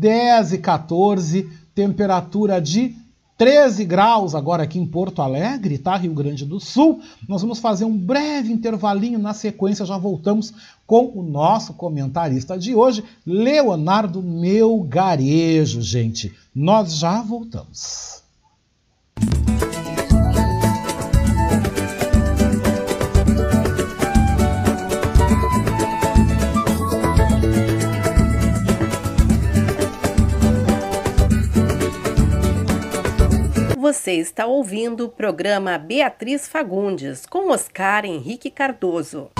10 e 14, temperatura de 13 graus agora aqui em Porto Alegre, tá? Rio Grande do Sul. Nós vamos fazer um breve intervalinho, na sequência já voltamos com o nosso comentarista de hoje, Leonardo Melgarejo, gente. Nós já voltamos. Você está ouvindo o programa Beatriz Fagundes com Oscar Henrique Cardoso.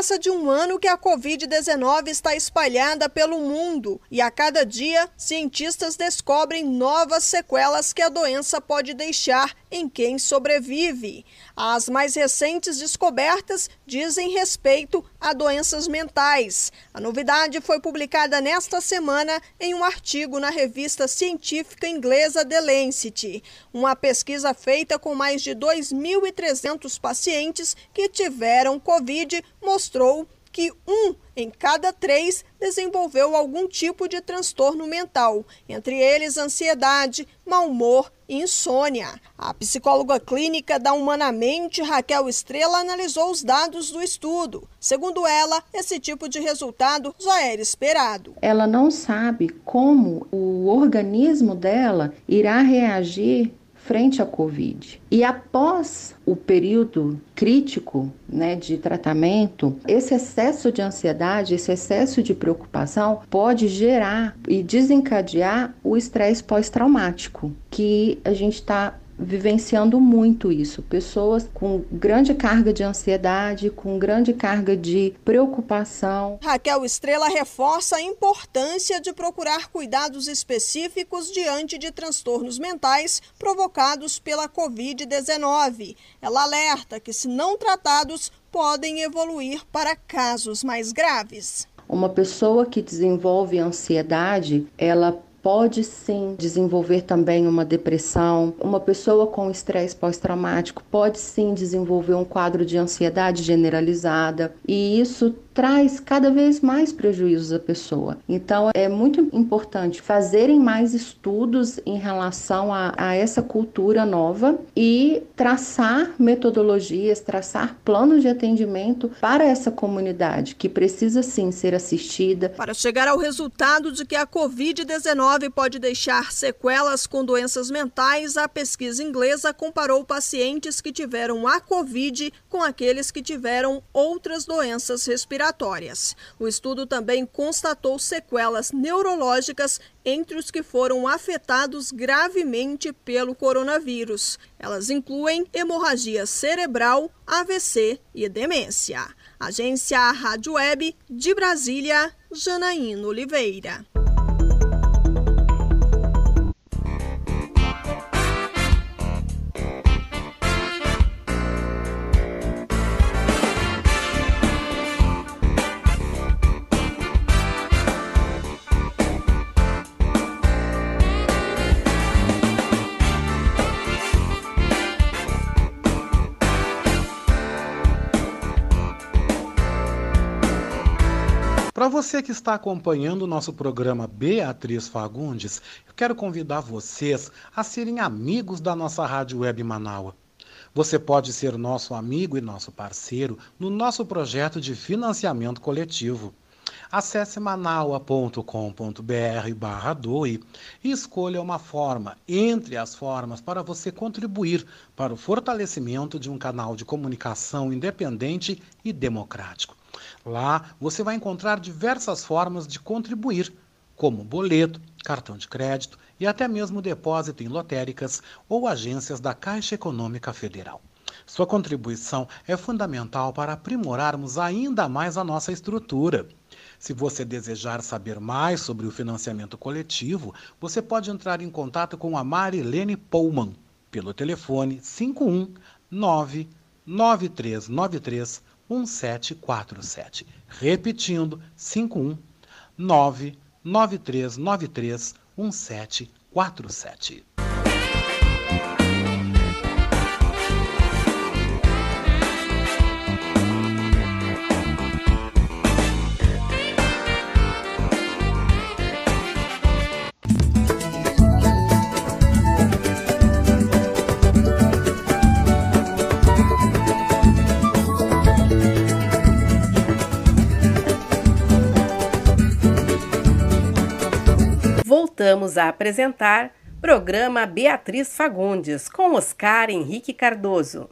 Passa de um ano que a Covid-19 está espalhada pelo mundo e a cada dia cientistas descobrem novas sequelas que a doença pode deixar em quem sobrevive. As mais recentes descobertas dizem respeito a doenças mentais. A novidade foi publicada nesta semana em um artigo na revista científica inglesa The Lancet. Uma pesquisa feita com mais de 2.300 pacientes que tiveram Covid mostrou que um em cada três desenvolveu algum tipo de transtorno mental, entre eles ansiedade, mau humor e insônia. A psicóloga clínica da Humanamente, Raquel Estrela, analisou os dados do estudo. Segundo ela, esse tipo de resultado já era esperado. Ela não sabe como o organismo dela irá reagir frente à Covid. E após o período crítico né, de tratamento, esse excesso de ansiedade, esse excesso de preocupação pode gerar e desencadear o estresse pós-traumático, que a gente está vivenciando muito isso. Pessoas com grande carga de ansiedade, com grande carga de preocupação. Raquel Estrela reforça a importância de procurar cuidados específicos diante de transtornos mentais provocados pela Covid-19. Ela alerta que, se não tratados, podem evoluir para casos mais graves. Uma pessoa que desenvolve ansiedade, ela pode sim desenvolver também uma depressão. Uma pessoa com estresse pós-traumático pode sim desenvolver um quadro de ansiedade generalizada, e isso traz cada vez mais prejuízos à pessoa. Então, é muito importante fazerem mais estudos em relação a, a essa cultura nova e traçar metodologias, traçar planos de atendimento para essa comunidade que precisa sim ser assistida. Para chegar ao resultado de que a Covid-19 pode deixar sequelas com doenças mentais, a pesquisa inglesa comparou pacientes que tiveram a Covid com aqueles que tiveram outras doenças respiratórias. O estudo também constatou sequelas neurológicas entre os que foram afetados gravemente pelo coronavírus. Elas incluem hemorragia cerebral, AVC e demência. Agência Rádio Web de Brasília, Janaína Oliveira. Você que está acompanhando o nosso programa Beatriz Fagundes, eu quero convidar vocês a serem amigos da nossa Rádio Web Manaua. Você pode ser nosso amigo e nosso parceiro no nosso projeto de financiamento coletivo. Acesse manaua.com.br barra doe e escolha uma forma entre as formas para você contribuir para o fortalecimento de um canal de comunicação independente e democrático. Lá você vai encontrar diversas formas de contribuir, como boleto, cartão de crédito e até mesmo depósito em lotéricas ou agências da Caixa Econômica Federal. Sua contribuição é fundamental para aprimorarmos ainda mais a nossa estrutura. Se você desejar saber mais sobre o financiamento coletivo, você pode entrar em contato com a Marilene Pullman pelo telefone 519 9393 1747. Repetindo, 51 99393 1747. Voltamos a apresentar programa Beatriz Fagundes com Oscar Henrique Cardoso.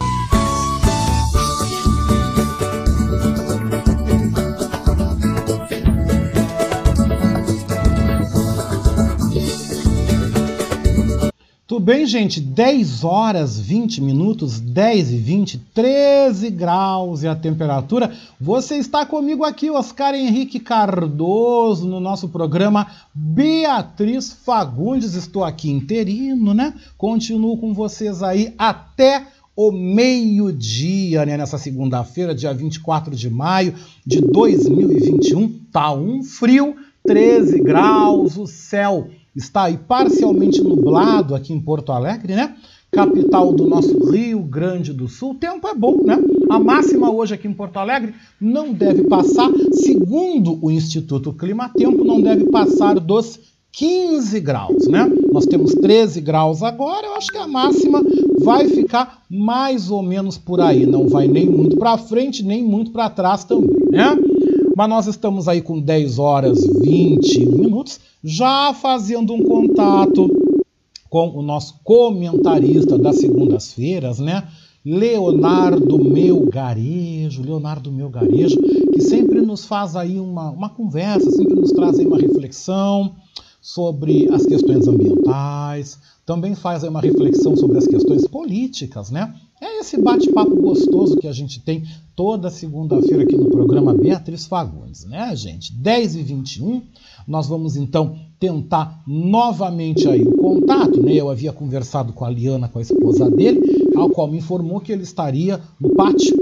Tudo bem, gente? 10 horas 20 minutos, 10 e 20, 13 graus e a temperatura. Você está comigo aqui, Oscar Henrique Cardoso, no nosso programa Beatriz Fagundes. Estou aqui interino, né? Continuo com vocês aí até o meio-dia, né? Nessa segunda-feira, dia 24 de maio de 2021. Tá um frio, 13 graus, o céu está aí parcialmente nublado aqui em Porto Alegre, né? Capital do nosso Rio Grande do Sul. O tempo é bom, né? A máxima hoje aqui em Porto Alegre não deve passar, segundo o Instituto Clima Tempo, não deve passar dos 15 graus, né? Nós temos 13 graus agora, eu acho que a máxima vai ficar mais ou menos por aí, não vai nem muito para frente, nem muito para trás também, né? Mas nós estamos aí com 10 horas 21 minutos já fazendo um contato com o nosso comentarista das segundas-feiras, né? Leonardo Melgarejo, Leonardo Melgarejo, que sempre nos faz aí uma, uma conversa, sempre nos traz aí uma reflexão sobre as questões ambientais, também faz aí uma reflexão sobre as questões políticas, né? É esse bate-papo gostoso que a gente tem toda segunda-feira aqui no programa Beatriz Fagundes, né, gente? 10 e 21 nós vamos então tentar novamente aí o contato, né? Eu havia conversado com a Liana, com a esposa dele, ao qual me informou que ele estaria no pátio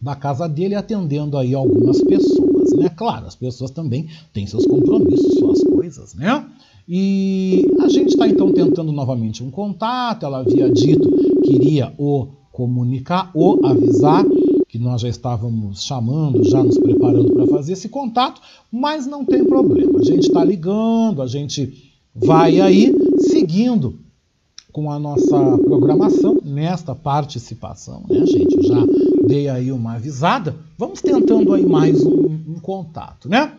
da casa dele atendendo aí algumas pessoas, né? Claro, as pessoas também têm seus compromissos, suas coisas, né? E a gente está então tentando novamente um contato. Ela havia dito que iria o comunicar, ou avisar que nós já estávamos chamando, já nos preparando para fazer esse contato, mas não tem problema. A gente está ligando, a gente vai aí seguindo com a nossa programação nesta participação, né, gente? Eu já dei aí uma avisada. Vamos tentando aí mais um, um contato, né?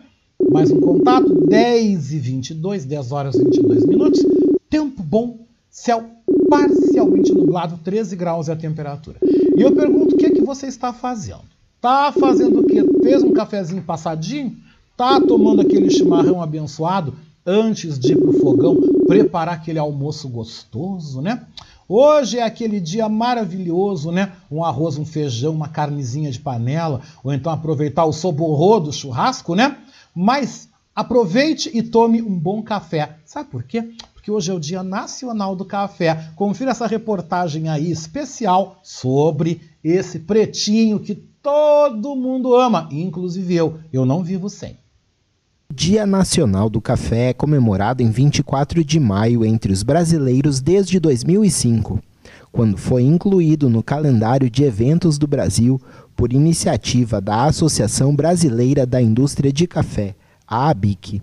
Mais um contato, 10 e 22, 10 horas e 22 minutos. Tempo bom, céu parcialmente nublado, 13 graus é a temperatura. E eu pergunto o que, que você está fazendo. Tá fazendo o quê? Fez um cafezinho passadinho? Tá tomando aquele chimarrão abençoado antes de ir pro fogão preparar aquele almoço gostoso, né? Hoje é aquele dia maravilhoso, né? Um arroz, um feijão, uma carnezinha de panela, ou então aproveitar o soborro do churrasco, né? Mas aproveite e tome um bom café. Sabe por quê? Que hoje é o Dia Nacional do Café. Confira essa reportagem aí especial sobre esse pretinho que todo mundo ama, inclusive eu. Eu não vivo sem. Dia Nacional do Café é comemorado em 24 de maio entre os brasileiros desde 2005, quando foi incluído no calendário de eventos do Brasil por iniciativa da Associação Brasileira da Indústria de Café, a ABIC.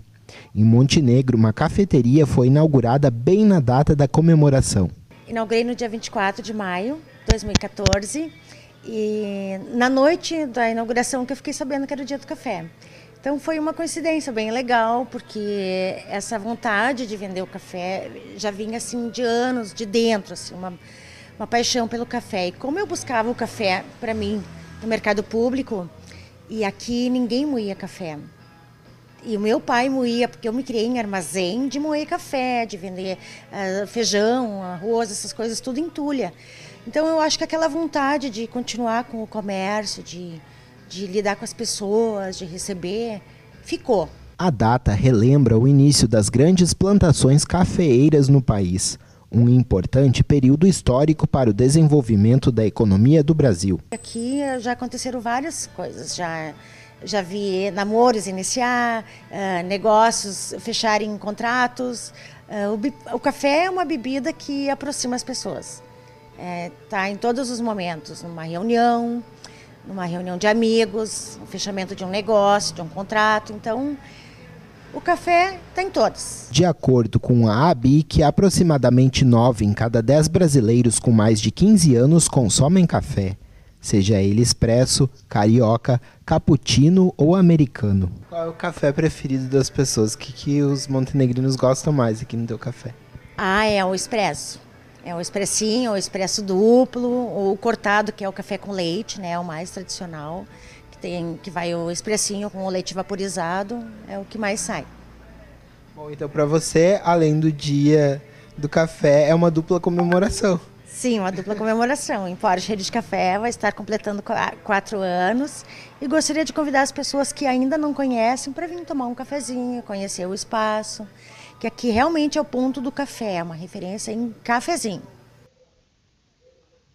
Em Montenegro, uma cafeteria foi inaugurada bem na data da comemoração. Inaugurei no dia 24 de maio de 2014 e na noite da inauguração que eu fiquei sabendo que era o dia do café. Então foi uma coincidência bem legal, porque essa vontade de vender o café já vinha assim de anos, de dentro, assim, uma, uma paixão pelo café. E como eu buscava o café para mim no mercado público, e aqui ninguém moía café. E o meu pai moía, porque eu me criei em armazém de moer café, de vender uh, feijão, arroz, essas coisas, tudo em tulha. Então eu acho que aquela vontade de continuar com o comércio, de, de lidar com as pessoas, de receber, ficou. A data relembra o início das grandes plantações cafeeiras no país, um importante período histórico para o desenvolvimento da economia do Brasil. Aqui já aconteceram várias coisas, já já vi namoros iniciar, uh, negócios fecharem contratos. Uh, o, o, café é uma bebida que aproxima as pessoas. Está é, tá em todos os momentos, numa reunião, numa reunião de amigos, o fechamento de um negócio, de um contrato. Então, o café tem todos. De acordo com a ABIC, aproximadamente 9 em cada 10 brasileiros com mais de 15 anos consomem café, seja ele expresso, carioca, cappuccino ou americano. Qual é o café preferido das pessoas? O que, que os montenegrinos gostam mais aqui no teu café? Ah, é o expresso. É o expressinho, o expresso duplo, ou o cortado, que é o café com leite, né? É o mais tradicional tem que vai o expressinho com o leite vaporizado, é o que mais sai. Bom, então para você, além do dia do café, é uma dupla comemoração. Sim, uma dupla comemoração. Em Porsche Rede de Café vai estar completando quatro anos e gostaria de convidar as pessoas que ainda não conhecem para vir tomar um cafezinho, conhecer o espaço, que aqui realmente é o ponto do café, uma referência em cafezinho.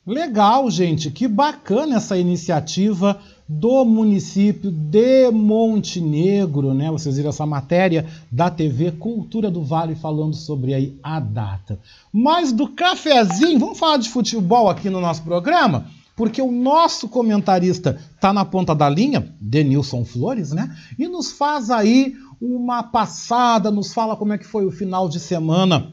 Legal, gente, que bacana essa iniciativa do município de Montenegro, né? Vocês viram essa matéria da TV Cultura do Vale falando sobre aí a data. Mas do cafezinho, vamos falar de futebol aqui no nosso programa? Porque o nosso comentarista tá na ponta da linha, Denilson Flores, né? E nos faz aí uma passada, nos fala como é que foi o final de semana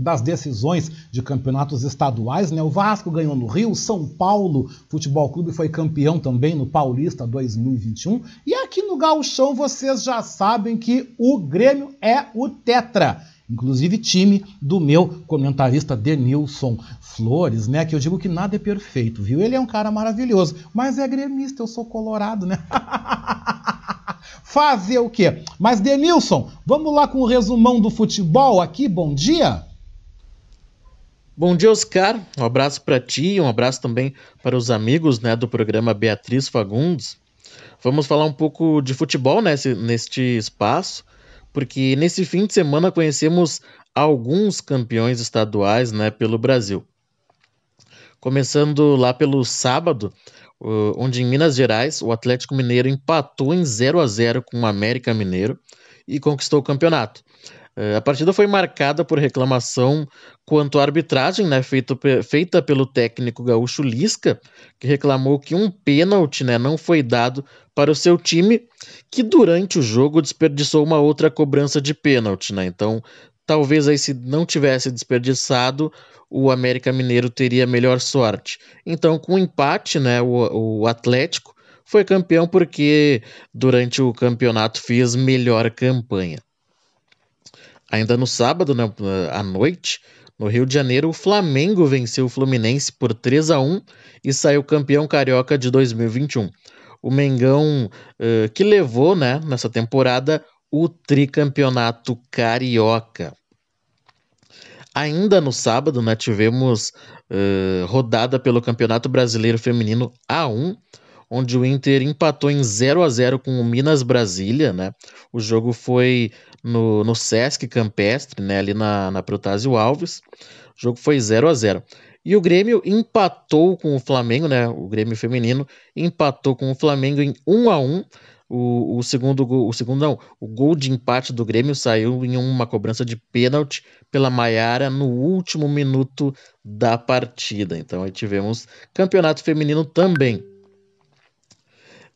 das decisões de campeonatos estaduais, né? O Vasco ganhou no Rio, São Paulo Futebol Clube foi campeão também no Paulista 2021. E aqui no Gauchão vocês já sabem que o Grêmio é o tetra. Inclusive time do meu comentarista Denilson Flores, né? Que eu digo que nada é perfeito, viu? Ele é um cara maravilhoso, mas é gremista, eu sou colorado, né? Fazer o quê? Mas Denilson, vamos lá com o resumão do futebol aqui, bom dia? Bom dia, Oscar. Um abraço para ti e um abraço também para os amigos né, do programa Beatriz Fagundes. Vamos falar um pouco de futebol nesse, neste espaço, porque nesse fim de semana conhecemos alguns campeões estaduais né, pelo Brasil. Começando lá pelo sábado, onde em Minas Gerais o Atlético Mineiro empatou em 0 a 0 com o América Mineiro e conquistou o campeonato. É, a partida foi marcada por reclamação quanto à arbitragem, né, feita, feita pelo técnico gaúcho Lisca, que reclamou que um pênalti né, não foi dado para o seu time, que durante o jogo desperdiçou uma outra cobrança de pênalti. Né? Então, talvez aí se não tivesse desperdiçado, o América Mineiro teria melhor sorte. Então, com o empate, né, o, o Atlético foi campeão porque durante o campeonato fez melhor campanha. Ainda no sábado, né, à noite, no Rio de Janeiro, o Flamengo venceu o Fluminense por 3 a 1 e saiu campeão carioca de 2021. O Mengão uh, que levou né, nessa temporada o tricampeonato carioca. Ainda no sábado, né, tivemos uh, rodada pelo Campeonato Brasileiro Feminino A1, onde o Inter empatou em 0 a 0 com o Minas Brasília, né? O jogo foi no, no Sesc Campestre, né? Ali na, na Protásio Alves. O jogo foi 0 a 0 E o Grêmio empatou com o Flamengo, né? O Grêmio feminino empatou com o Flamengo em 1 a 1 o, o segundo gol, o segundo não, o gol de empate do Grêmio saiu em uma cobrança de pênalti pela Maiara no último minuto da partida. Então aí tivemos campeonato feminino também.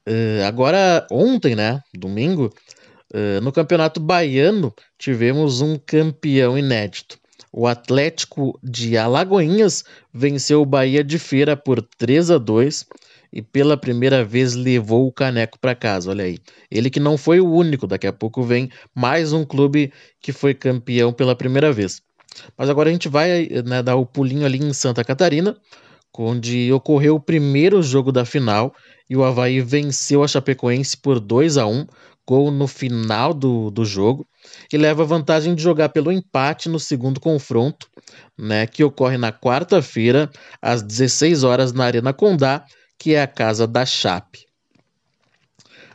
Uh, agora, ontem, né, domingo, uh, no Campeonato Baiano, tivemos um campeão inédito. O Atlético de Alagoinhas venceu o Bahia de Feira por 3 a 2 e pela primeira vez levou o caneco para casa. Olha aí. Ele que não foi o único, daqui a pouco vem mais um clube que foi campeão pela primeira vez. Mas agora a gente vai né, dar o pulinho ali em Santa Catarina, onde ocorreu o primeiro jogo da final e o Havaí venceu a Chapecoense por 2 a 1 gol no final do, do jogo, e leva vantagem de jogar pelo empate no segundo confronto, né, que ocorre na quarta-feira, às 16 horas, na Arena Condá, que é a casa da Chape.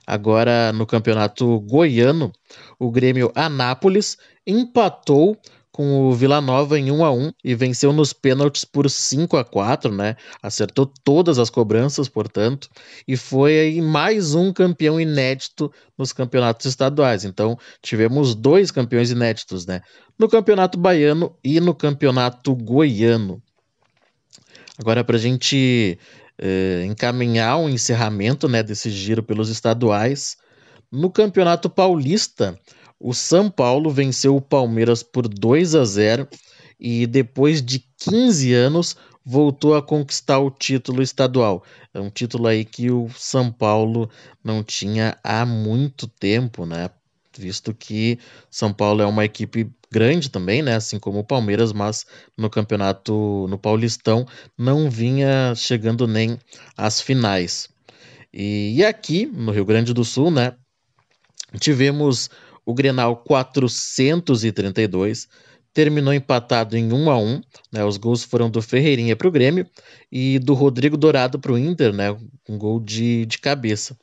Agora, no campeonato goiano, o Grêmio Anápolis empatou com o Vila Nova em 1 a 1 e venceu nos pênaltis por 5 a 4, né? Acertou todas as cobranças, portanto, e foi aí mais um campeão inédito nos campeonatos estaduais. Então, tivemos dois campeões inéditos, né? No Campeonato Baiano e no Campeonato Goiano. Agora, para a gente eh, encaminhar o um encerramento né, desse giro pelos estaduais, no Campeonato Paulista, o São Paulo venceu o Palmeiras por 2 a 0 e depois de 15 anos voltou a conquistar o título estadual. É um título aí que o São Paulo não tinha há muito tempo, né? Visto que São Paulo é uma equipe grande também, né? Assim como o Palmeiras, mas no campeonato, no Paulistão, não vinha chegando nem às finais. E, e aqui, no Rio Grande do Sul, né? Tivemos o Grenal 432, terminou empatado em 1 a 1 né? Os gols foram do Ferreirinha para o Grêmio e do Rodrigo Dourado para o Inter, né? Um gol de, de cabeça.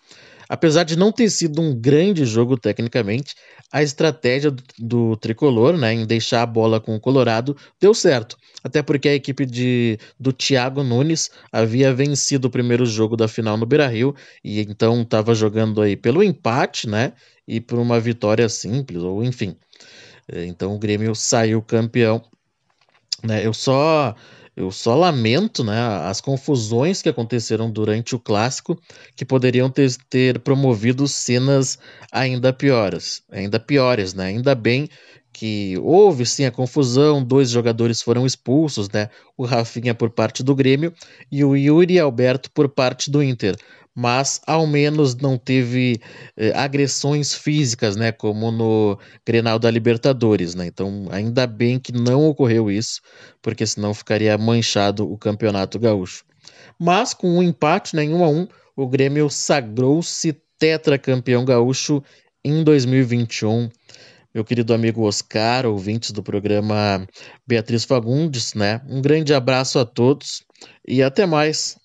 Apesar de não ter sido um grande jogo tecnicamente, a estratégia do, do, tricolor né, em deixar a bola com o Colorado deu certo. Até porque a equipe de, do Thiago Nunes havia vencido o primeiro jogo da final no Beira Rio e então estava jogando aí pelo empate né, e por uma vitória simples, ou enfim. Então o Grêmio saiu campeão. Né, eu só eu só lamento né, as confusões que aconteceram durante o clássico, que poderiam ter, ter promovido cenas ainda piores, ainda piores, né? Ainda bem que houve sim a confusão, dois jogadores foram expulsos, né? O Rafinha por parte do Grêmio e o Yuri Alberto por parte do Inter mas ao menos não teve eh, agressões físicas, né, como no Grenal da Libertadores, né? Então, ainda bem que não ocorreu isso, porque senão ficaria manchado o Campeonato Gaúcho. Mas com um empate, né, em 1 a 1, o Grêmio sagrou-se tetracampeão gaúcho em 2021. Meu querido amigo Oscar, ouvintes do programa Beatriz Fagundes, né? Um grande abraço a todos e até mais.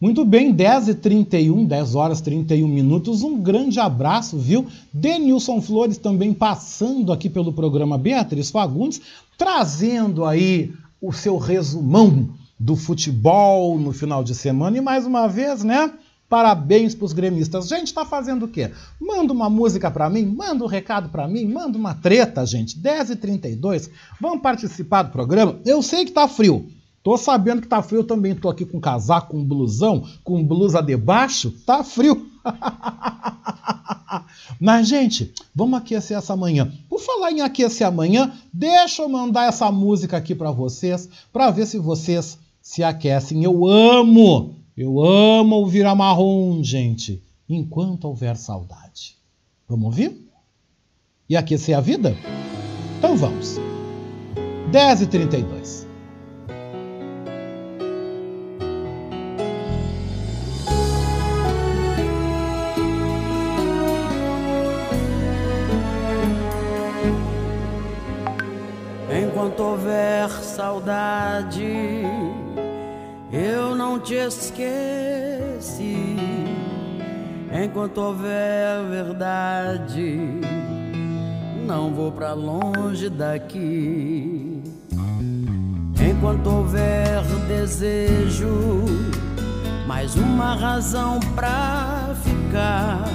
Muito bem, 10 e 31, 10 horas e 31 minutos. Um grande abraço, viu? Denilson Flores também passando aqui pelo programa Beatriz Fagundes, trazendo aí o seu resumão do futebol no final de semana. E mais uma vez, né? Parabéns para os gremistas. Gente, tá fazendo o quê? Manda uma música para mim, manda um recado para mim, manda uma treta, gente. 10 e 32 Vamos participar do programa? Eu sei que tá frio. Tô sabendo que tá frio, também tô aqui com casaco, com blusão, com blusa debaixo. Tá frio. Mas, gente, vamos aquecer essa manhã. Por falar em aquecer amanhã, deixa eu mandar essa música aqui para vocês, para ver se vocês se aquecem. Eu amo, eu amo ouvir a marrom, gente, enquanto houver saudade. Vamos ouvir? E aquecer a vida? Então vamos. 10h32. enquanto houver saudade, eu não te esqueci. Enquanto houver verdade, não vou para longe daqui. Enquanto houver desejo, mais uma razão pra ficar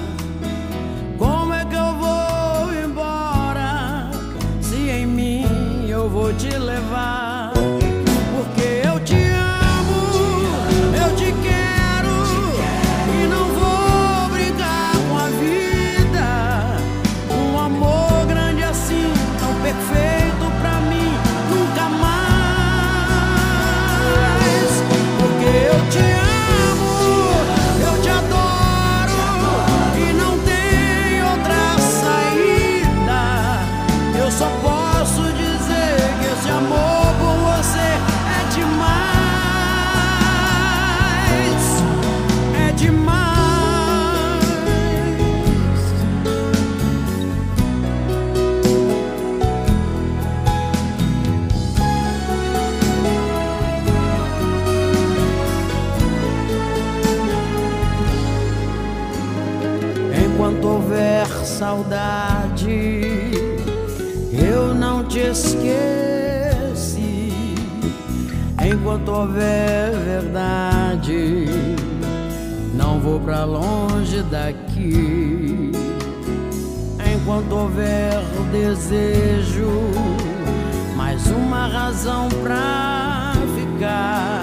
eu vou te levar. Saudade. Eu não te esqueci. Enquanto houver verdade, não vou pra longe daqui. Enquanto houver desejo, mais uma razão pra ficar.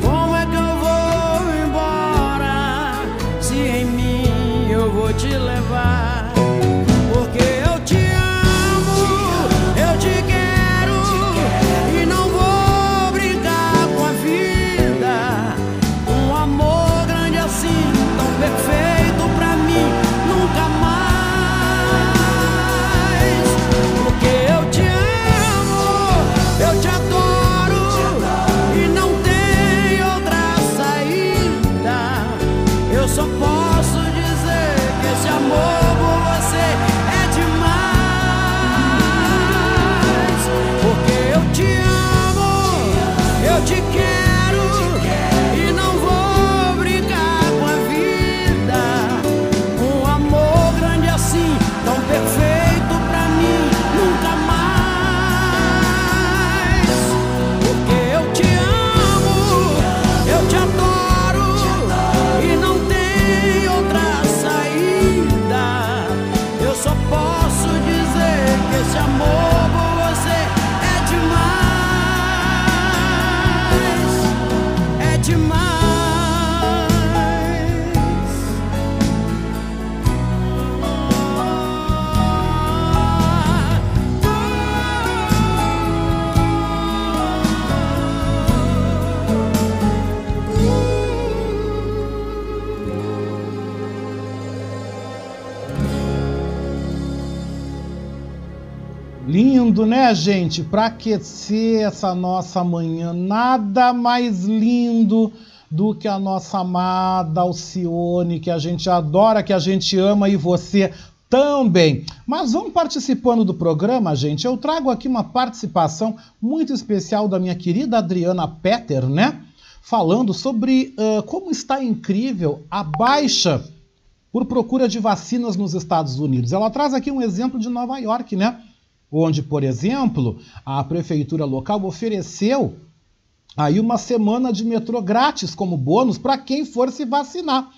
Como é que eu vou embora se em mim eu vou te levar? Lindo, né, gente? Para aquecer essa nossa manhã, nada mais lindo do que a nossa amada Alcione, que a gente adora, que a gente ama e você também. Mas vamos participando do programa, gente. Eu trago aqui uma participação muito especial da minha querida Adriana Petter, né? Falando sobre ah, como está incrível a baixa por procura de vacinas nos Estados Unidos. Ela traz aqui um exemplo de Nova York, né? Onde, por exemplo, a prefeitura local ofereceu aí uma semana de metrô grátis como bônus para quem for se vacinar.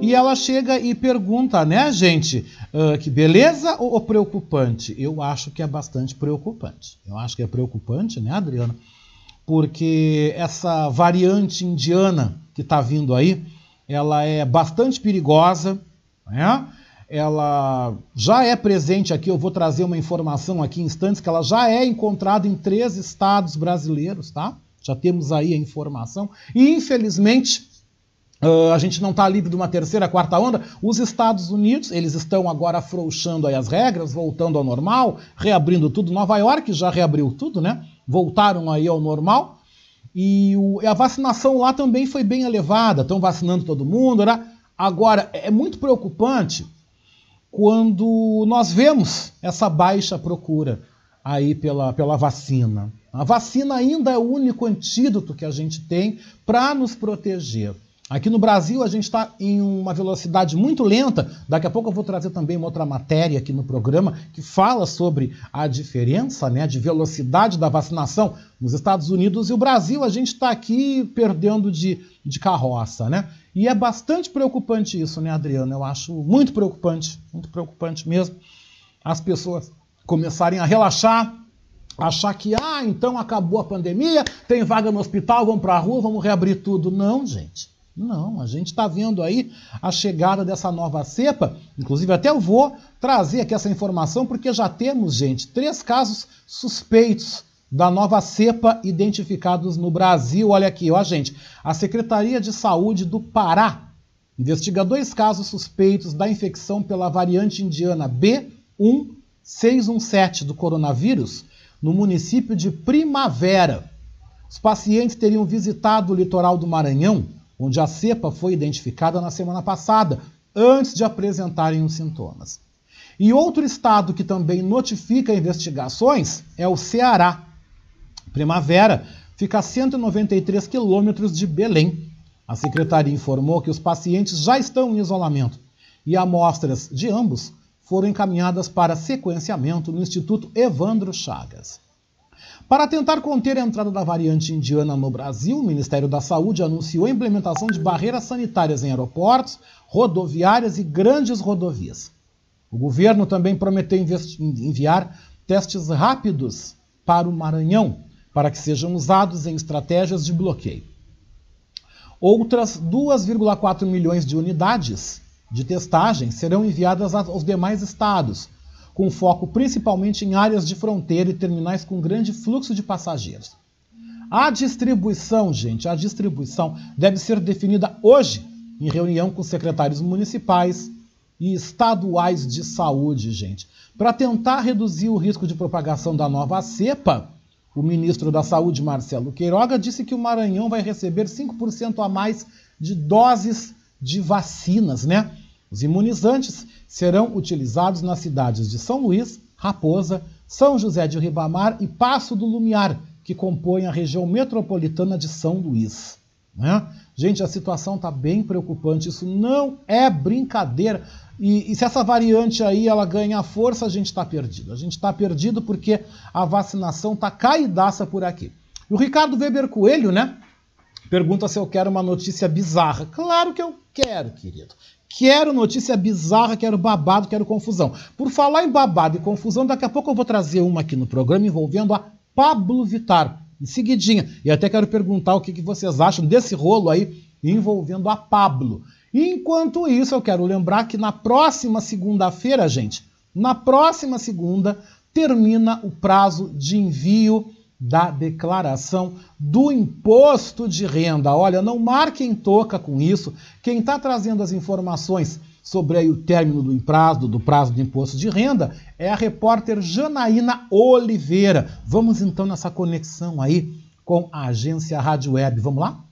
E ela chega e pergunta, né, gente, ah, que beleza ou, ou preocupante? Eu acho que é bastante preocupante. Eu acho que é preocupante, né, Adriana? Porque essa variante indiana que está vindo aí, ela é bastante perigosa, né? Ela já é presente aqui, eu vou trazer uma informação aqui em instantes, que ela já é encontrada em três estados brasileiros, tá? Já temos aí a informação. E, infelizmente, ah, a gente não está livre de uma terceira, quarta onda. Os Estados Unidos, eles estão agora afrouxando as regras, voltando ao normal, reabrindo tudo. Nova York já reabriu tudo, né? Voltaram aí ao normal. E o- a vacinação lá também foi bem elevada, estão vacinando todo mundo, né? Agora, é muito preocupante quando nós vemos essa baixa procura aí pela, pela vacina. A vacina ainda é o único antídoto que a gente tem para nos proteger. Aqui no Brasil a gente está em uma velocidade muito lenta. Daqui a pouco eu vou trazer também uma outra matéria aqui no programa que fala sobre a diferença né, de velocidade da vacinação nos Estados Unidos e o Brasil. A gente está aqui perdendo de, de carroça, né? E é bastante preocupante isso, né, Adriana? Eu acho muito preocupante, muito preocupante mesmo. As pessoas começarem a relaxar, achar que, ah, então acabou a pandemia, tem vaga no hospital, vamos para a rua, vamos reabrir tudo. Não, gente. Não, a gente está vendo aí a chegada dessa nova cepa. Inclusive, até eu vou trazer aqui essa informação, porque já temos, gente, três casos suspeitos da nova cepa identificados no Brasil. Olha aqui, ó, gente. A Secretaria de Saúde do Pará investiga dois casos suspeitos da infecção pela variante indiana B1617 do coronavírus no município de Primavera. Os pacientes teriam visitado o litoral do Maranhão, onde a cepa foi identificada na semana passada, antes de apresentarem os sintomas. E outro estado que também notifica investigações é o Ceará. Primavera fica a 193 quilômetros de Belém. A secretaria informou que os pacientes já estão em isolamento e amostras de ambos foram encaminhadas para sequenciamento no Instituto Evandro Chagas. Para tentar conter a entrada da variante indiana no Brasil, o Ministério da Saúde anunciou a implementação de barreiras sanitárias em aeroportos, rodoviárias e grandes rodovias. O governo também prometeu enviar testes rápidos para o Maranhão, para que sejam usados em estratégias de bloqueio. Outras 2,4 milhões de unidades de testagem serão enviadas aos demais estados, com foco principalmente em áreas de fronteira e terminais com grande fluxo de passageiros. A distribuição, gente, a distribuição deve ser definida hoje em reunião com secretários municipais e estaduais de saúde, gente. Para tentar reduzir o risco de propagação da nova cepa, o ministro da Saúde, Marcelo Queiroga, disse que o Maranhão vai receber 5% a mais de doses de vacinas, né? Os imunizantes serão utilizados nas cidades de São Luís, Raposa, São José de Ribamar e Passo do Lumiar, que compõem a região metropolitana de São Luís. Né? Gente, a situação está bem preocupante, isso não é brincadeira. E, e, se essa variante aí ela ganha força, a gente está perdido. A gente está perdido porque a vacinação está caidaça por aqui. E o Ricardo Weber Coelho, né? Pergunta se eu quero uma notícia bizarra. Claro que eu quero, querido. Quero notícia bizarra, quero babado, quero confusão. Por falar em babado e confusão, daqui a pouco eu vou trazer uma aqui no programa envolvendo a Pablo Vitar, em seguidinha. E até quero perguntar o que, vocês acham desse rolo aí envolvendo a Pablo. Enquanto isso, eu quero lembrar que na próxima segunda-feira, gente, na próxima segunda, termina o prazo de envio da declaração do imposto de renda. Olha, não marquem toca com isso. Quem está trazendo as informações sobre o término do prazo, do prazo do imposto de renda é a repórter Janaína Oliveira. Vamos então nessa conexão aí com a agência Rádio Web. Vamos lá?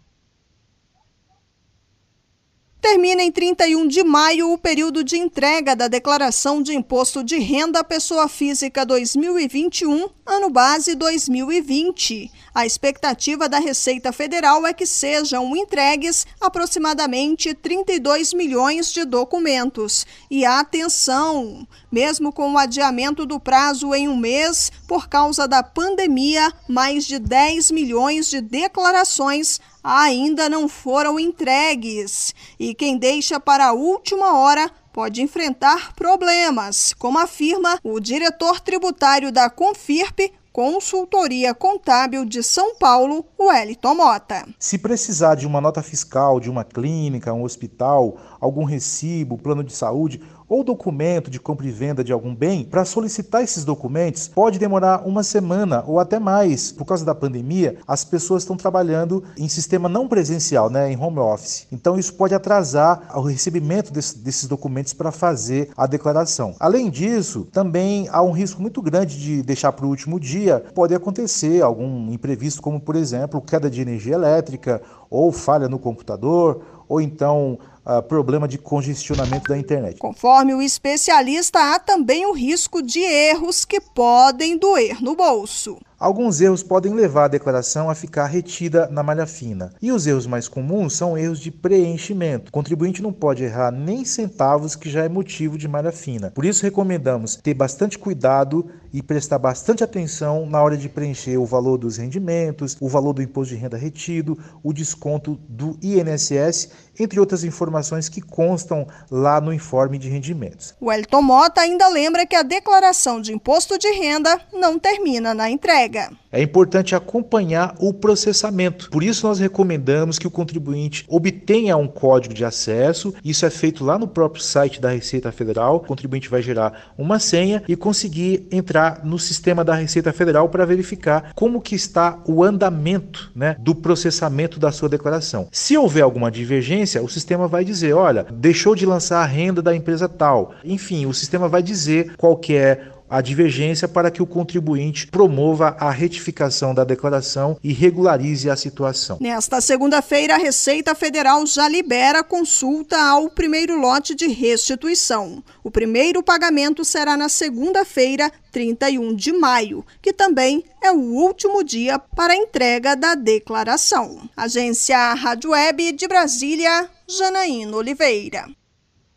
Termina em 31 de maio o período de entrega da Declaração de Imposto de Renda à Pessoa Física 2021, ano base 2020. A expectativa da Receita Federal é que sejam entregues aproximadamente 32 milhões de documentos. E atenção! Mesmo com o adiamento do prazo em um mês, por causa da pandemia, mais de 10 milhões de declarações ainda não foram entregues. E quem deixa para a última hora pode enfrentar problemas, como afirma o diretor tributário da Confirp, Consultoria Contábil de São Paulo, Wellington Mota. Se precisar de uma nota fiscal de uma clínica, um hospital, algum recibo, plano de saúde ou documento de compra e venda de algum bem, para solicitar esses documentos pode demorar uma semana ou até mais. Por causa da pandemia, as pessoas estão trabalhando em sistema não presencial, né, em home office. Então isso pode atrasar o recebimento desse, desses documentos para fazer a declaração. Além disso, também há um risco muito grande de deixar para o último dia. Pode acontecer algum imprevisto, como por exemplo queda de energia elétrica ou falha no computador ou então uh, problema de congestionamento da internet. Conforme o especialista, há também o risco de erros que podem doer no bolso. Alguns erros podem levar a declaração a ficar retida na malha fina. E os erros mais comuns são erros de preenchimento. O contribuinte não pode errar nem centavos, que já é motivo de malha fina. Por isso, recomendamos ter bastante cuidado e prestar bastante atenção na hora de preencher o valor dos rendimentos, o valor do imposto de renda retido, o desconto do INSS, entre outras informações que constam lá no informe de rendimentos. O Elton Mota ainda lembra que a declaração de imposto de renda não termina na entrega. É importante acompanhar o processamento. Por isso, nós recomendamos que o contribuinte obtenha um código de acesso. Isso é feito lá no próprio site da Receita Federal. O contribuinte vai gerar uma senha e conseguir entrar no sistema da Receita Federal para verificar como que está o andamento né, do processamento da sua declaração. Se houver alguma divergência, o sistema vai dizer, olha, deixou de lançar a renda da empresa tal. Enfim, o sistema vai dizer qual que é a divergência para que o contribuinte promova a retificação da declaração e regularize a situação. Nesta segunda-feira, a Receita Federal já libera consulta ao primeiro lote de restituição. O primeiro pagamento será na segunda-feira, 31 de maio, que também é o último dia para entrega da declaração. Agência Rádio Web de Brasília, Janaína Oliveira.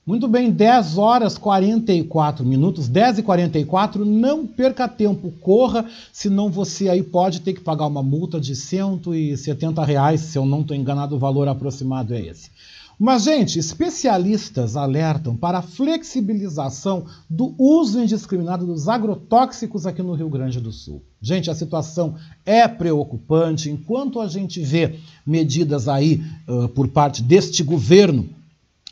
Muito bem, 10 horas 44 minutos, 10 e 44, não perca tempo, corra, senão você aí pode ter que pagar uma multa de 170 reais, se eu não estou enganado, o valor aproximado é esse. Mas, gente, especialistas alertam para a flexibilização do uso indiscriminado dos agrotóxicos aqui no Rio Grande do Sul. Gente, a situação é preocupante. Enquanto a gente vê medidas aí uh, por parte deste governo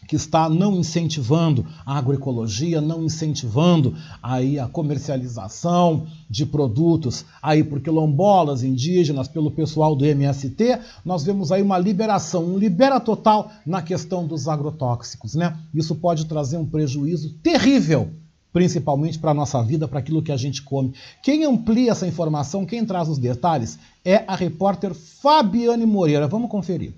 que está não incentivando a agroecologia, não incentivando aí a comercialização de produtos aí por quilombolas indígenas, pelo pessoal do MST, nós vemos aí uma liberação, um libera total na questão dos agrotóxicos, né? Isso pode trazer um prejuízo terrível principalmente para a nossa vida, para aquilo que a gente come. Quem amplia essa informação, quem traz os detalhes, é a repórter Fabiane Moreira. Vamos conferir.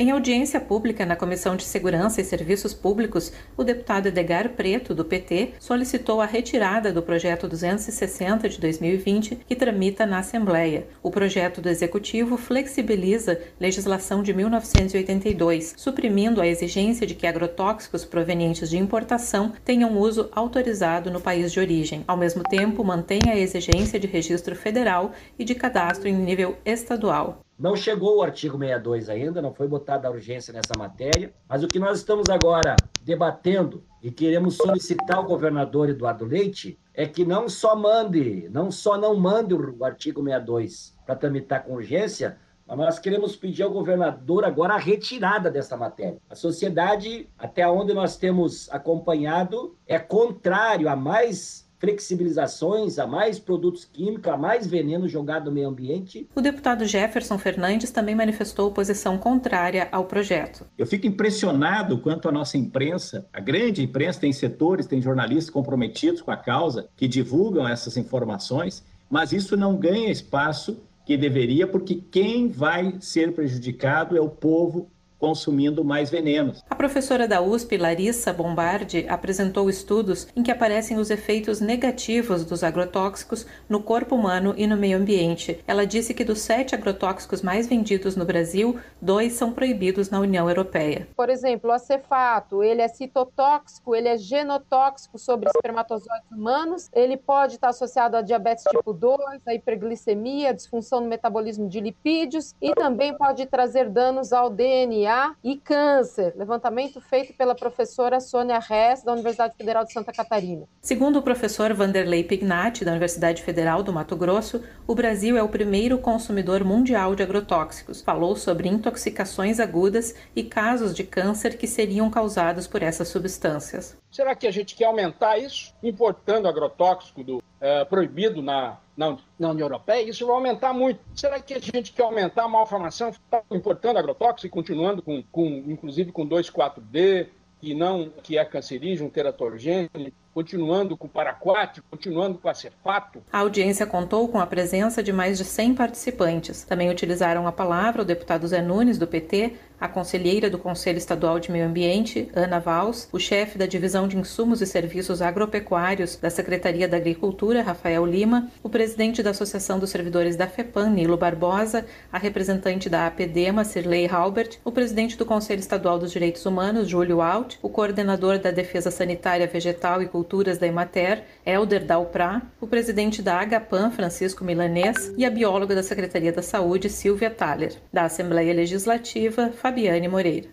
Em audiência pública na Comissão de Segurança e Serviços Públicos, o deputado Edgar Preto, do PT, solicitou a retirada do projeto 260 de 2020, que tramita na Assembleia. O projeto do Executivo flexibiliza legislação de 1982, suprimindo a exigência de que agrotóxicos provenientes de importação tenham uso autorizado no país de origem. Ao mesmo tempo, mantém a exigência de registro federal e de cadastro em nível estadual. Não chegou o artigo 62 ainda, não foi botada a urgência nessa matéria, mas o que nós estamos agora debatendo e queremos solicitar ao governador Eduardo Leite é que não só mande, não só não mande o artigo 62 para tramitar com urgência, mas nós queremos pedir ao governador agora a retirada dessa matéria. A sociedade, até onde nós temos acompanhado, é contrário a mais flexibilizações, a mais produtos químicos, a mais veneno jogado no meio ambiente. O deputado Jefferson Fernandes também manifestou posição contrária ao projeto. Eu fico impressionado quanto a nossa imprensa, a grande imprensa, tem setores, tem jornalistas comprometidos com a causa, que divulgam essas informações, mas isso não ganha espaço que deveria, porque quem vai ser prejudicado é o povo consumindo mais venenos. A professora da USP, Larissa Bombardi, apresentou estudos em que aparecem os efeitos negativos dos agrotóxicos no corpo humano e no meio ambiente. Ela disse que dos sete agrotóxicos mais vendidos no Brasil, dois são proibidos na União Europeia. Por exemplo, o acefato, ele é citotóxico, ele é genotóxico sobre espermatozoides humanos, ele pode estar associado a diabetes tipo 2, a hiperglicemia, a disfunção no metabolismo de lipídios e também pode trazer danos ao DNA DNA e câncer. Levantamento feito pela professora Sônia Hess, da Universidade Federal de Santa Catarina. Segundo o professor Vanderlei Pignatti, da Universidade Federal do Mato Grosso, o Brasil é o primeiro consumidor mundial de agrotóxicos. Falou sobre intoxicações agudas e casos de câncer que seriam causados por essas substâncias. Será que a gente quer aumentar isso, importando agrotóxico do, é, proibido na, na, na, União Europeia? Isso vai aumentar muito. Será que a gente quer aumentar a malformação importando agrotóxico e continuando com, com inclusive com 2,4-D, que não que é cancerígeno, teratogênico, continuando com o paraquat, continuando com a cefato. A audiência contou com a presença de mais de 100 participantes. Também utilizaram a palavra o deputado Zé Nunes, do PT, a conselheira do Conselho Estadual de Meio Ambiente, Ana Vals, o chefe da Divisão de Insumos e Serviços Agropecuários da Secretaria da Agricultura, Rafael Lima, o presidente da Associação dos Servidores da FEPAM, Nilo Barbosa, a representante da APDEMA, Sirley Halbert, o presidente do Conselho Estadual dos Direitos Humanos, Júlio Alt, o coordenador da Defesa Sanitária Vegetal e Culturas da Emater, Helder Dalprá, o presidente da Agapan, Francisco Milanês, e a bióloga da Secretaria da Saúde, Silvia Thaler. Da Assembleia Legislativa, Fabiane Moreira.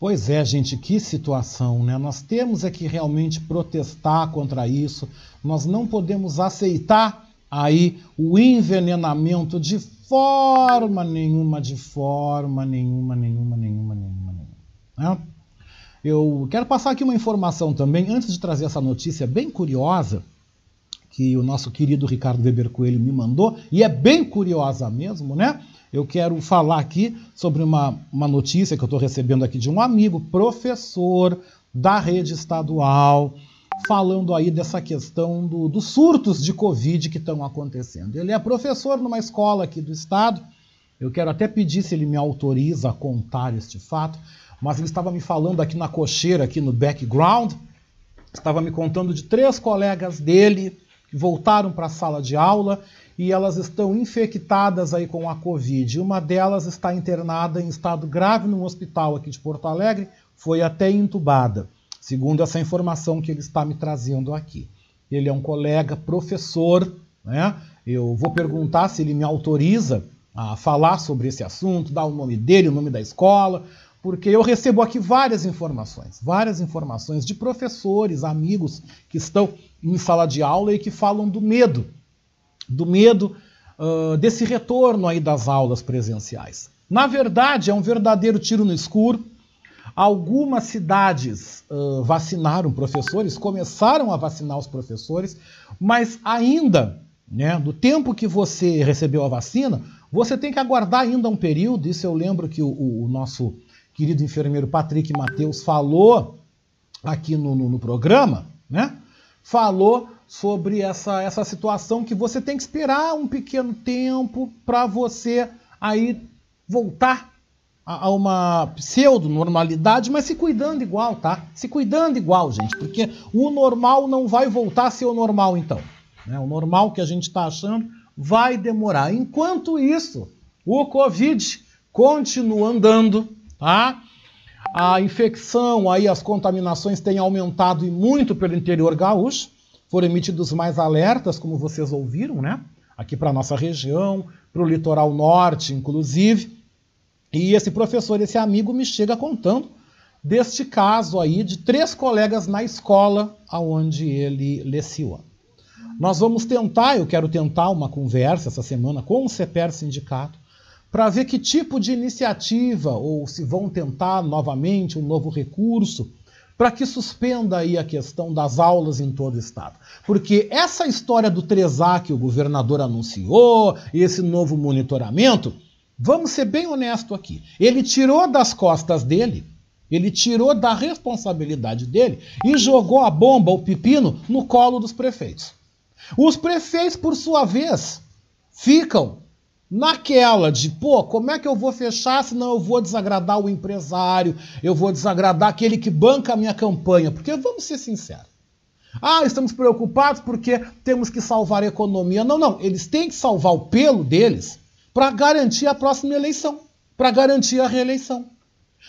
Pois é, gente, que situação, né? Nós temos é que realmente protestar contra isso. Nós não podemos aceitar aí o envenenamento de forma nenhuma, de forma nenhuma, nenhuma, nenhuma, nenhuma. Né? Eu quero passar aqui uma informação também, antes de trazer essa notícia bem curiosa, que o nosso querido Ricardo Weber Coelho me mandou, e é bem curiosa mesmo, né? eu quero falar aqui sobre uma, uma notícia que eu estou recebendo aqui de um amigo, professor da rede estadual, falando aí dessa questão do, dos surtos de Covid que estão acontecendo. Ele é professor numa escola aqui do estado. Eu quero até pedir se ele me autoriza a contar este fato, mas ele estava me falando aqui na cocheira, aqui no background, estava me contando de três colegas dele que voltaram para a sala de aula e elas estão infectadas aí com a Covid. Uma delas está internada em estado grave num hospital aqui de Porto Alegre, foi até entubada, segundo essa informação que ele está me trazendo aqui. Ele é um colega professor, né? Eu vou perguntar se ele me autoriza a falar sobre esse assunto, dar o nome dele, o nome da escola, porque eu recebo aqui várias informações, várias informações de professores, amigos que estão em sala de aula e que falam do medo, do medo uh, desse retorno aí das aulas presenciais. Na verdade, é um verdadeiro tiro no escuro. Algumas cidades uh, vacinaram professores, começaram a vacinar os professores, mas ainda, né, do tempo que você recebeu a vacina, você tem que aguardar ainda um período. Isso eu lembro que o, o nosso querido enfermeiro Patrick Mateus falou aqui no, no, no programa, né? Falou sobre essa, essa situação que você tem que esperar um pequeno tempo para você aí voltar a, a uma pseudo-normalidade, mas se cuidando igual, tá? Se cuidando igual, gente, porque o normal não vai voltar a ser o normal então. Né? O normal que a gente está achando vai demorar. Enquanto isso, o Covid continua andando, tá? A infecção, aí as contaminações têm aumentado e muito pelo interior gaúcho. Foram emitidos mais alertas, como vocês ouviram, né? Aqui para nossa região, para o litoral norte, inclusive. E esse professor, esse amigo, me chega contando deste caso aí de três colegas na escola aonde ele leciona. Nós vamos tentar, eu quero tentar uma conversa essa semana com o CEPER Sindicato, para ver que tipo de iniciativa, ou se vão tentar novamente um novo recurso, para que suspenda aí a questão das aulas em todo o estado. Porque essa história do 3A que o governador anunciou, esse novo monitoramento, vamos ser bem honesto aqui, ele tirou das costas dele, ele tirou da responsabilidade dele e jogou a bomba, o pepino, no colo dos prefeitos. Os prefeitos, por sua vez, ficam naquela de, pô, como é que eu vou fechar senão eu vou desagradar o empresário, eu vou desagradar aquele que banca a minha campanha? Porque vamos ser sinceros. Ah, estamos preocupados porque temos que salvar a economia. Não, não, eles têm que salvar o pelo deles para garantir a próxima eleição, para garantir a reeleição.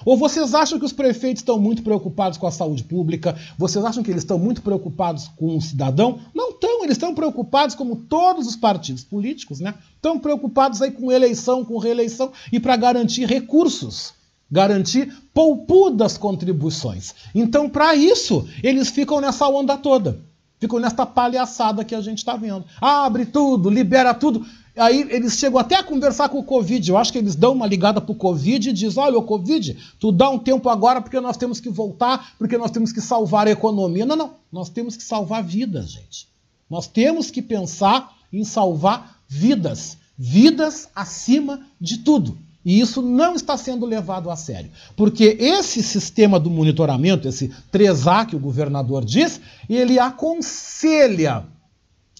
Ou vocês acham que os prefeitos estão muito preocupados com a saúde pública? Vocês acham que eles estão muito preocupados com o cidadão? Não estão, eles estão preocupados, como todos os partidos políticos, né? Estão preocupados aí com eleição, com reeleição e para garantir recursos, garantir poupudas contribuições. Então, para isso, eles ficam nessa onda toda. Ficam nessa palhaçada que a gente está vendo. Abre tudo, libera tudo. Aí eles chegam até a conversar com o Covid. Eu acho que eles dão uma ligada pro Covid e dizem: olha, o Covid, tu dá um tempo agora porque nós temos que voltar, porque nós temos que salvar a economia. Não, não. Nós temos que salvar vidas, gente. Nós temos que pensar em salvar vidas. Vidas acima de tudo. E isso não está sendo levado a sério. Porque esse sistema do monitoramento, esse 3A que o governador diz, ele aconselha.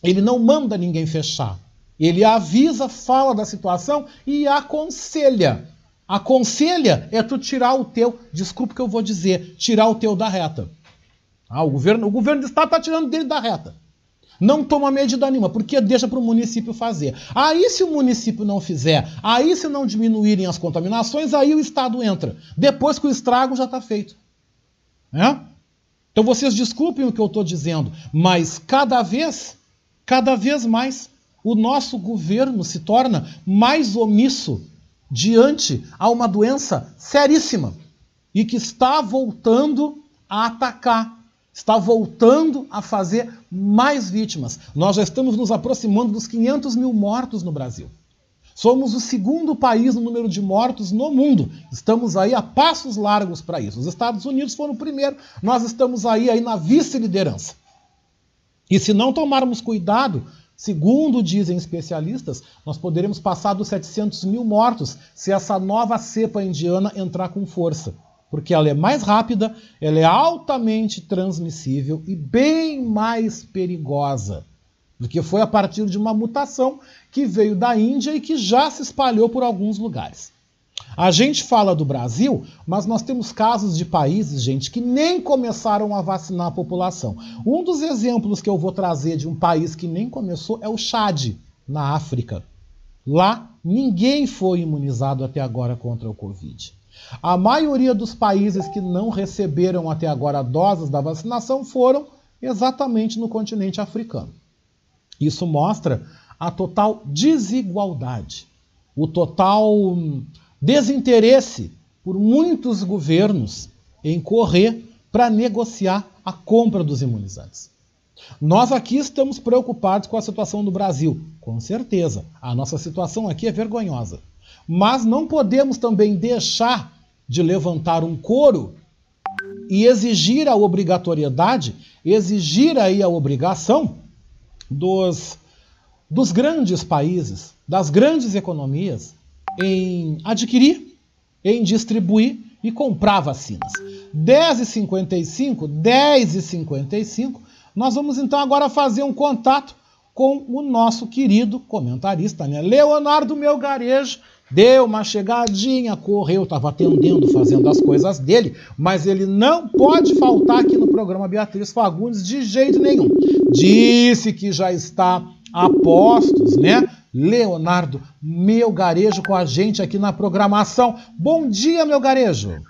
Ele não manda ninguém fechar. Ele avisa, fala da situação e aconselha. Aconselha é tu tirar o teu, desculpa que eu vou dizer, tirar o teu da reta. Ah, o governo, o governo do estado está tirando dele da reta. Não toma medida nenhuma, porque deixa para o município fazer. Aí, se o município não fizer, aí, se não diminuírem as contaminações, aí o Estado entra. Depois que o estrago já está feito. É? Então, vocês desculpem o que eu estou dizendo, mas cada vez, cada vez mais, o nosso governo se torna mais omisso diante a uma doença seríssima e que está voltando a atacar, está voltando a fazer mais vítimas. Nós já estamos nos aproximando dos 500 mil mortos no Brasil. Somos o segundo país no número de mortos no mundo. Estamos aí a passos largos para isso. Os Estados Unidos foram o primeiro, nós estamos aí, aí na vice-liderança. E se não tomarmos cuidado, Segundo dizem especialistas, nós poderemos passar dos 700 mil mortos se essa nova cepa indiana entrar com força, porque ela é mais rápida, ela é altamente transmissível e bem mais perigosa, porque foi a partir de uma mutação que veio da Índia e que já se espalhou por alguns lugares. A gente fala do Brasil, mas nós temos casos de países, gente, que nem começaram a vacinar a população. Um dos exemplos que eu vou trazer de um país que nem começou é o Chad, na África. Lá, ninguém foi imunizado até agora contra o Covid. A maioria dos países que não receberam até agora doses da vacinação foram exatamente no continente africano. Isso mostra a total desigualdade, o total hum, desinteresse por muitos governos em correr para negociar a compra dos imunizantes. Nós aqui estamos preocupados com a situação do Brasil, com certeza. A nossa situação aqui é vergonhosa. Mas não podemos também deixar de levantar um coro e exigir a obrigatoriedade, exigir aí a obrigação dos, dos grandes países, das grandes economias, em adquirir, em distribuir e comprar vacinas. 10h55, 10h55, nós vamos então agora fazer um contato com o nosso querido comentarista, né? Leonardo Melgarejo, deu uma chegadinha, correu, estava atendendo, fazendo as coisas dele, mas ele não pode faltar aqui no programa Beatriz Fagundes de jeito nenhum. Disse que já está a postos, né? Leonardo, meu garejo com a gente aqui na programação. Bom dia, meu garejo.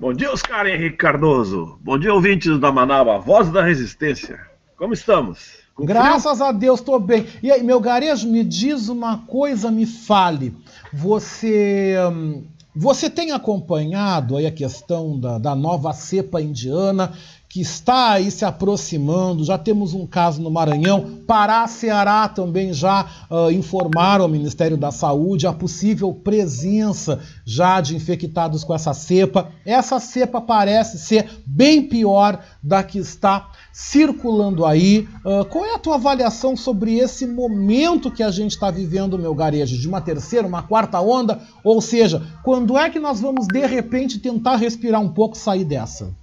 Bom dia, Oscar Henrique Cardoso. Bom dia, ouvintes da Manaus, a voz da resistência. Como estamos? Com Graças frio? a Deus, estou bem. E aí, meu garejo, me diz uma coisa, me fale. Você, hum, você tem acompanhado aí a questão da, da nova cepa indiana que está aí se aproximando. Já temos um caso no Maranhão. Pará, Ceará também já uh, informaram ao Ministério da Saúde a possível presença já de infectados com essa cepa. Essa cepa parece ser bem pior da que está circulando aí. Uh, qual é a tua avaliação sobre esse momento que a gente está vivendo, meu garejo? De uma terceira, uma quarta onda? Ou seja, quando é que nós vamos de repente tentar respirar um pouco e sair dessa?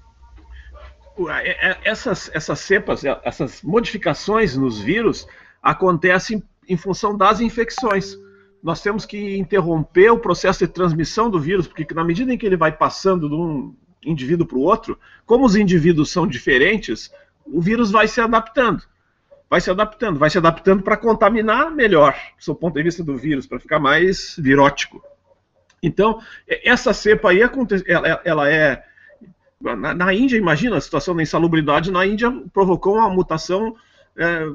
É, é, essas, essas cepas, é, essas modificações nos vírus acontecem em função das infecções. Nós temos que interromper o processo de transmissão do vírus, porque na medida em que ele vai passando de um indivíduo para o outro, como os indivíduos são diferentes, o vírus vai se adaptando. Vai se adaptando, vai se adaptando para contaminar melhor, do ponto de vista do vírus, para ficar mais virótico. Então, essa cepa aí ela, ela é na, na, Índia, imagina a situação da insalubridade na Índia provocou uma mutação é,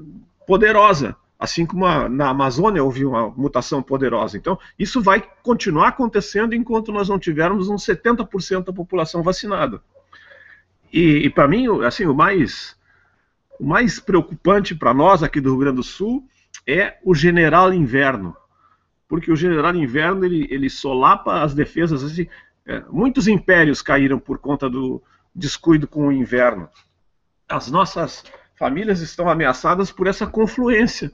poderosa, assim como a, na Amazônia houve uma mutação poderosa. Então, isso vai continuar acontecendo enquanto nós não tivermos uns 70% da população vacinada. E, e para mim, assim, o mais, o mais preocupante para nós aqui do Rio Grande do Sul é o general inverno. Porque o general inverno ele, ele solapa as defesas. Assim, é, muitos impérios caíram por conta do descuido com o inverno. As nossas famílias estão ameaçadas por essa confluência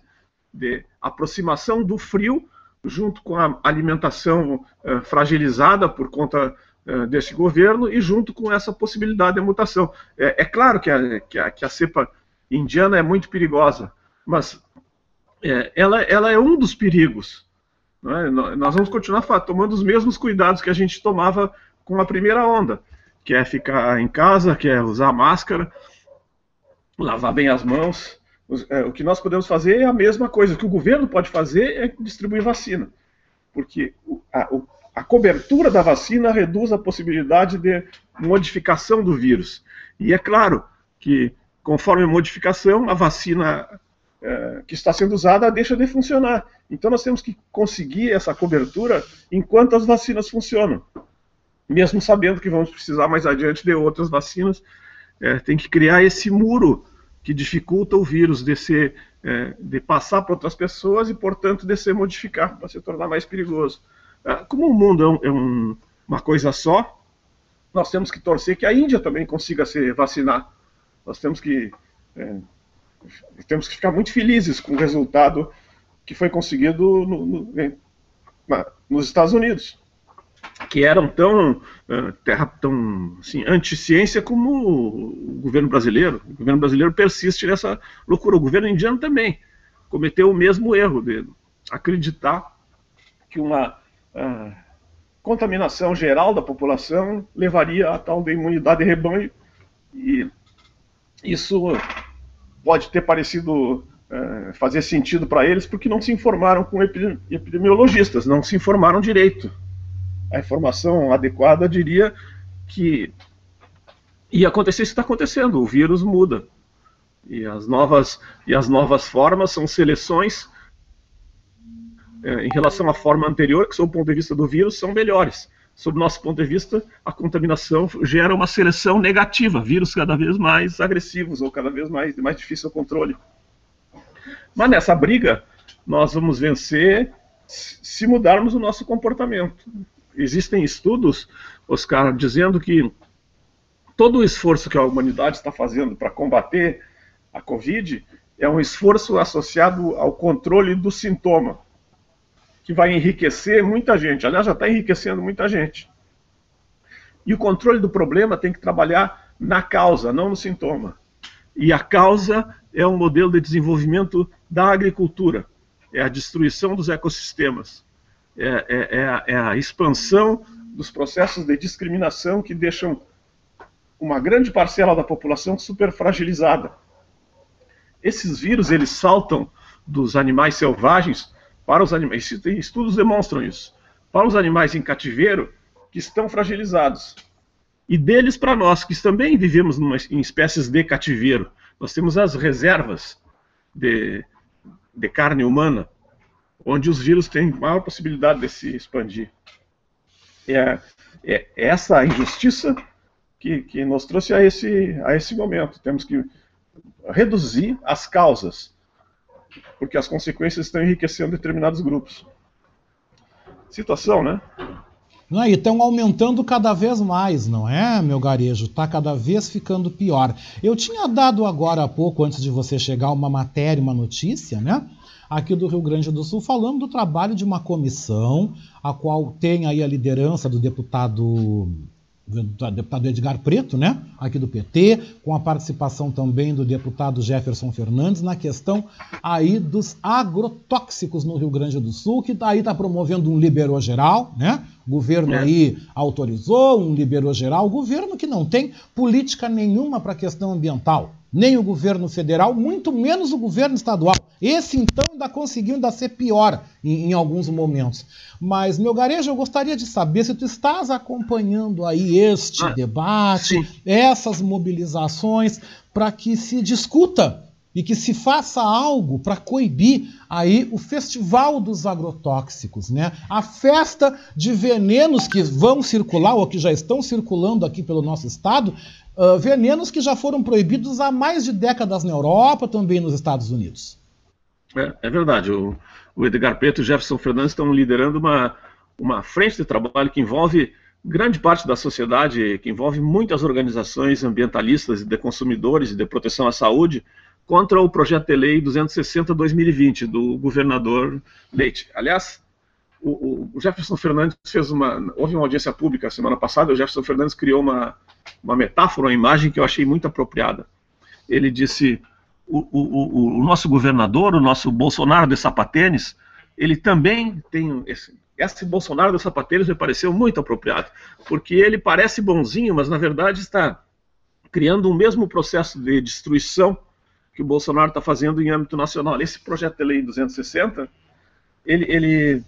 de aproximação do frio junto com a alimentação uh, fragilizada por conta uh, desse governo e junto com essa possibilidade de mutação. É, é claro que a, que, a, que a, cepa indiana é muito perigosa, mas é, ela, ela é um dos perigos. É? Nós vamos continuar tomando os mesmos cuidados que a gente tomava com a primeira onda, que é ficar em casa, que é usar máscara, lavar bem as mãos. É, o que nós podemos fazer é a mesma coisa. O que o governo pode fazer é distribuir vacina, porque a, a cobertura da vacina reduz a possibilidade de modificação do vírus. E é claro que, conforme a modificação, a vacina é, que está sendo usada deixa de funcionar. Então nós temos que conseguir essa cobertura enquanto as vacinas funcionam. Mesmo sabendo que vamos precisar mais adiante de outras vacinas, é, tem que criar esse muro que dificulta o vírus de, ser, é, de passar para outras pessoas e, portanto, de se modificar para se tornar mais perigoso. É, como o mundo é, é um, uma coisa só, nós temos que torcer que a Índia também consiga se vacinar. Nós temos que é, temos que ficar muito felizes com o resultado que foi conseguido no, no, na, nos Estados Unidos, que eram tão uh, terra tão assim, anti-ciência como o governo brasileiro. O governo brasileiro persiste nessa loucura. O governo indiano também cometeu o mesmo erro de acreditar que uma uh, contaminação geral da população levaria a tal de imunidade de rebanho e isso pode ter parecido é, fazer sentido para eles porque não se informaram com epidemiologistas, não se informaram direito. a informação adequada diria que ia acontecer isso está acontecendo, o vírus muda. E as novas, e as novas formas são seleções é, em relação à forma anterior, que, sob o ponto de vista do vírus, são melhores. Sob nosso ponto de vista, a contaminação gera uma seleção negativa, vírus cada vez mais agressivos ou cada vez mais, mais difícil o controle. Mas nessa briga, nós vamos vencer se mudarmos o nosso comportamento. Existem estudos, Oscar, dizendo que todo o esforço que a humanidade está fazendo para combater a Covid é um esforço associado ao controle do sintoma que vai enriquecer muita gente. Aliás, já está enriquecendo muita gente. E o controle do problema tem que trabalhar na causa, não no sintoma. E a causa é um modelo de desenvolvimento da agricultura, é a destruição dos ecossistemas, é, é, é, a, é a expansão dos processos de discriminação que deixam uma grande parcela da população super fragilizada. Esses vírus eles saltam dos animais selvagens para os animais, estudos demonstram isso, para os animais em cativeiro que estão fragilizados. E deles para nós, que também vivemos numa, em espécies de cativeiro. Nós temos as reservas de, de carne humana, onde os vírus têm maior possibilidade de se expandir. É, é essa injustiça que, que nos trouxe a esse, a esse momento. Temos que reduzir as causas porque as consequências estão enriquecendo determinados grupos. Situação, né? Não, e estão aumentando cada vez mais, não é, meu garejo? Está cada vez ficando pior. Eu tinha dado agora há pouco, antes de você chegar, uma matéria, uma notícia, né? Aqui do Rio Grande do Sul, falando do trabalho de uma comissão, a qual tem aí a liderança do deputado do deputado Edgar Preto, né, aqui do PT, com a participação também do deputado Jefferson Fernandes na questão aí dos agrotóxicos no Rio Grande do Sul, que tá aí está promovendo um liberou geral, né? O governo é. aí autorizou um liberou geral, o governo que não tem política nenhuma para a questão ambiental nem o governo federal, muito menos o governo estadual. Esse, então, ainda conseguiu ainda ser pior em, em, alguns momentos. Mas, meu garejo, eu gostaria de saber se tu estás acompanhando aí este ah, debate, sim. essas mobilizações, para que se discuta e que se faça algo para coibir aí o festival dos agrotóxicos, né? A festa de venenos que vão circular ou que já estão circulando aqui pelo nosso estado, uh, venenos que já foram proibidos há mais de décadas na Europa, também nos Estados Unidos. É, é verdade. O, o, Edgar Preto e o Jefferson Fernandes estão liderando uma, uma frente de trabalho que envolve grande parte da sociedade, que envolve muitas organizações ambientalistas de consumidores e de proteção à saúde, contra o projeto de lei 260-2020 do governador Leite. Aliás, o, o, Jefferson Fernandes fez uma. Houve uma audiência pública semana passada, o Jefferson Fernandes criou uma, uma metáfora, uma imagem que eu achei muito apropriada. Ele disse: o, o, o nosso governador, o nosso Bolsonaro de sapatênis, ele também tem. Esse, esse Bolsonaro de sapatênis me pareceu muito apropriado, porque ele parece bonzinho, mas na verdade está criando o mesmo processo de destruição que o Bolsonaro está fazendo em âmbito nacional. Esse projeto de lei 260, ele, ele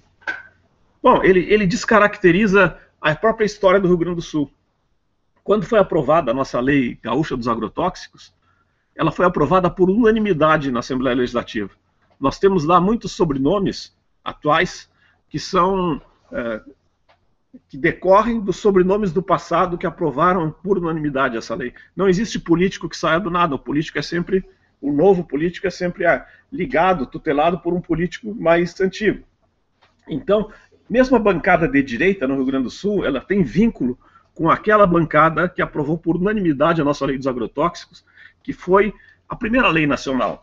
Bom, ele, ele descaracteriza a própria história do Rio Grande do Sul. Quando foi aprovada a nossa lei gaúcha dos agrotóxicos, ela foi aprovada por unanimidade na Assembleia Legislativa. Nós temos lá muitos sobrenomes atuais que são é, que decorrem dos sobrenomes do passado que aprovaram por unanimidade essa lei. Não existe político que saia do nada. O político é sempre o novo político é sempre é, ligado, tutelado por um político mais antigo. Então, mesmo a bancada de direita no Rio Grande do Sul, ela tem vínculo com aquela bancada que aprovou por unanimidade a nossa lei dos agrotóxicos, que foi a primeira lei nacional,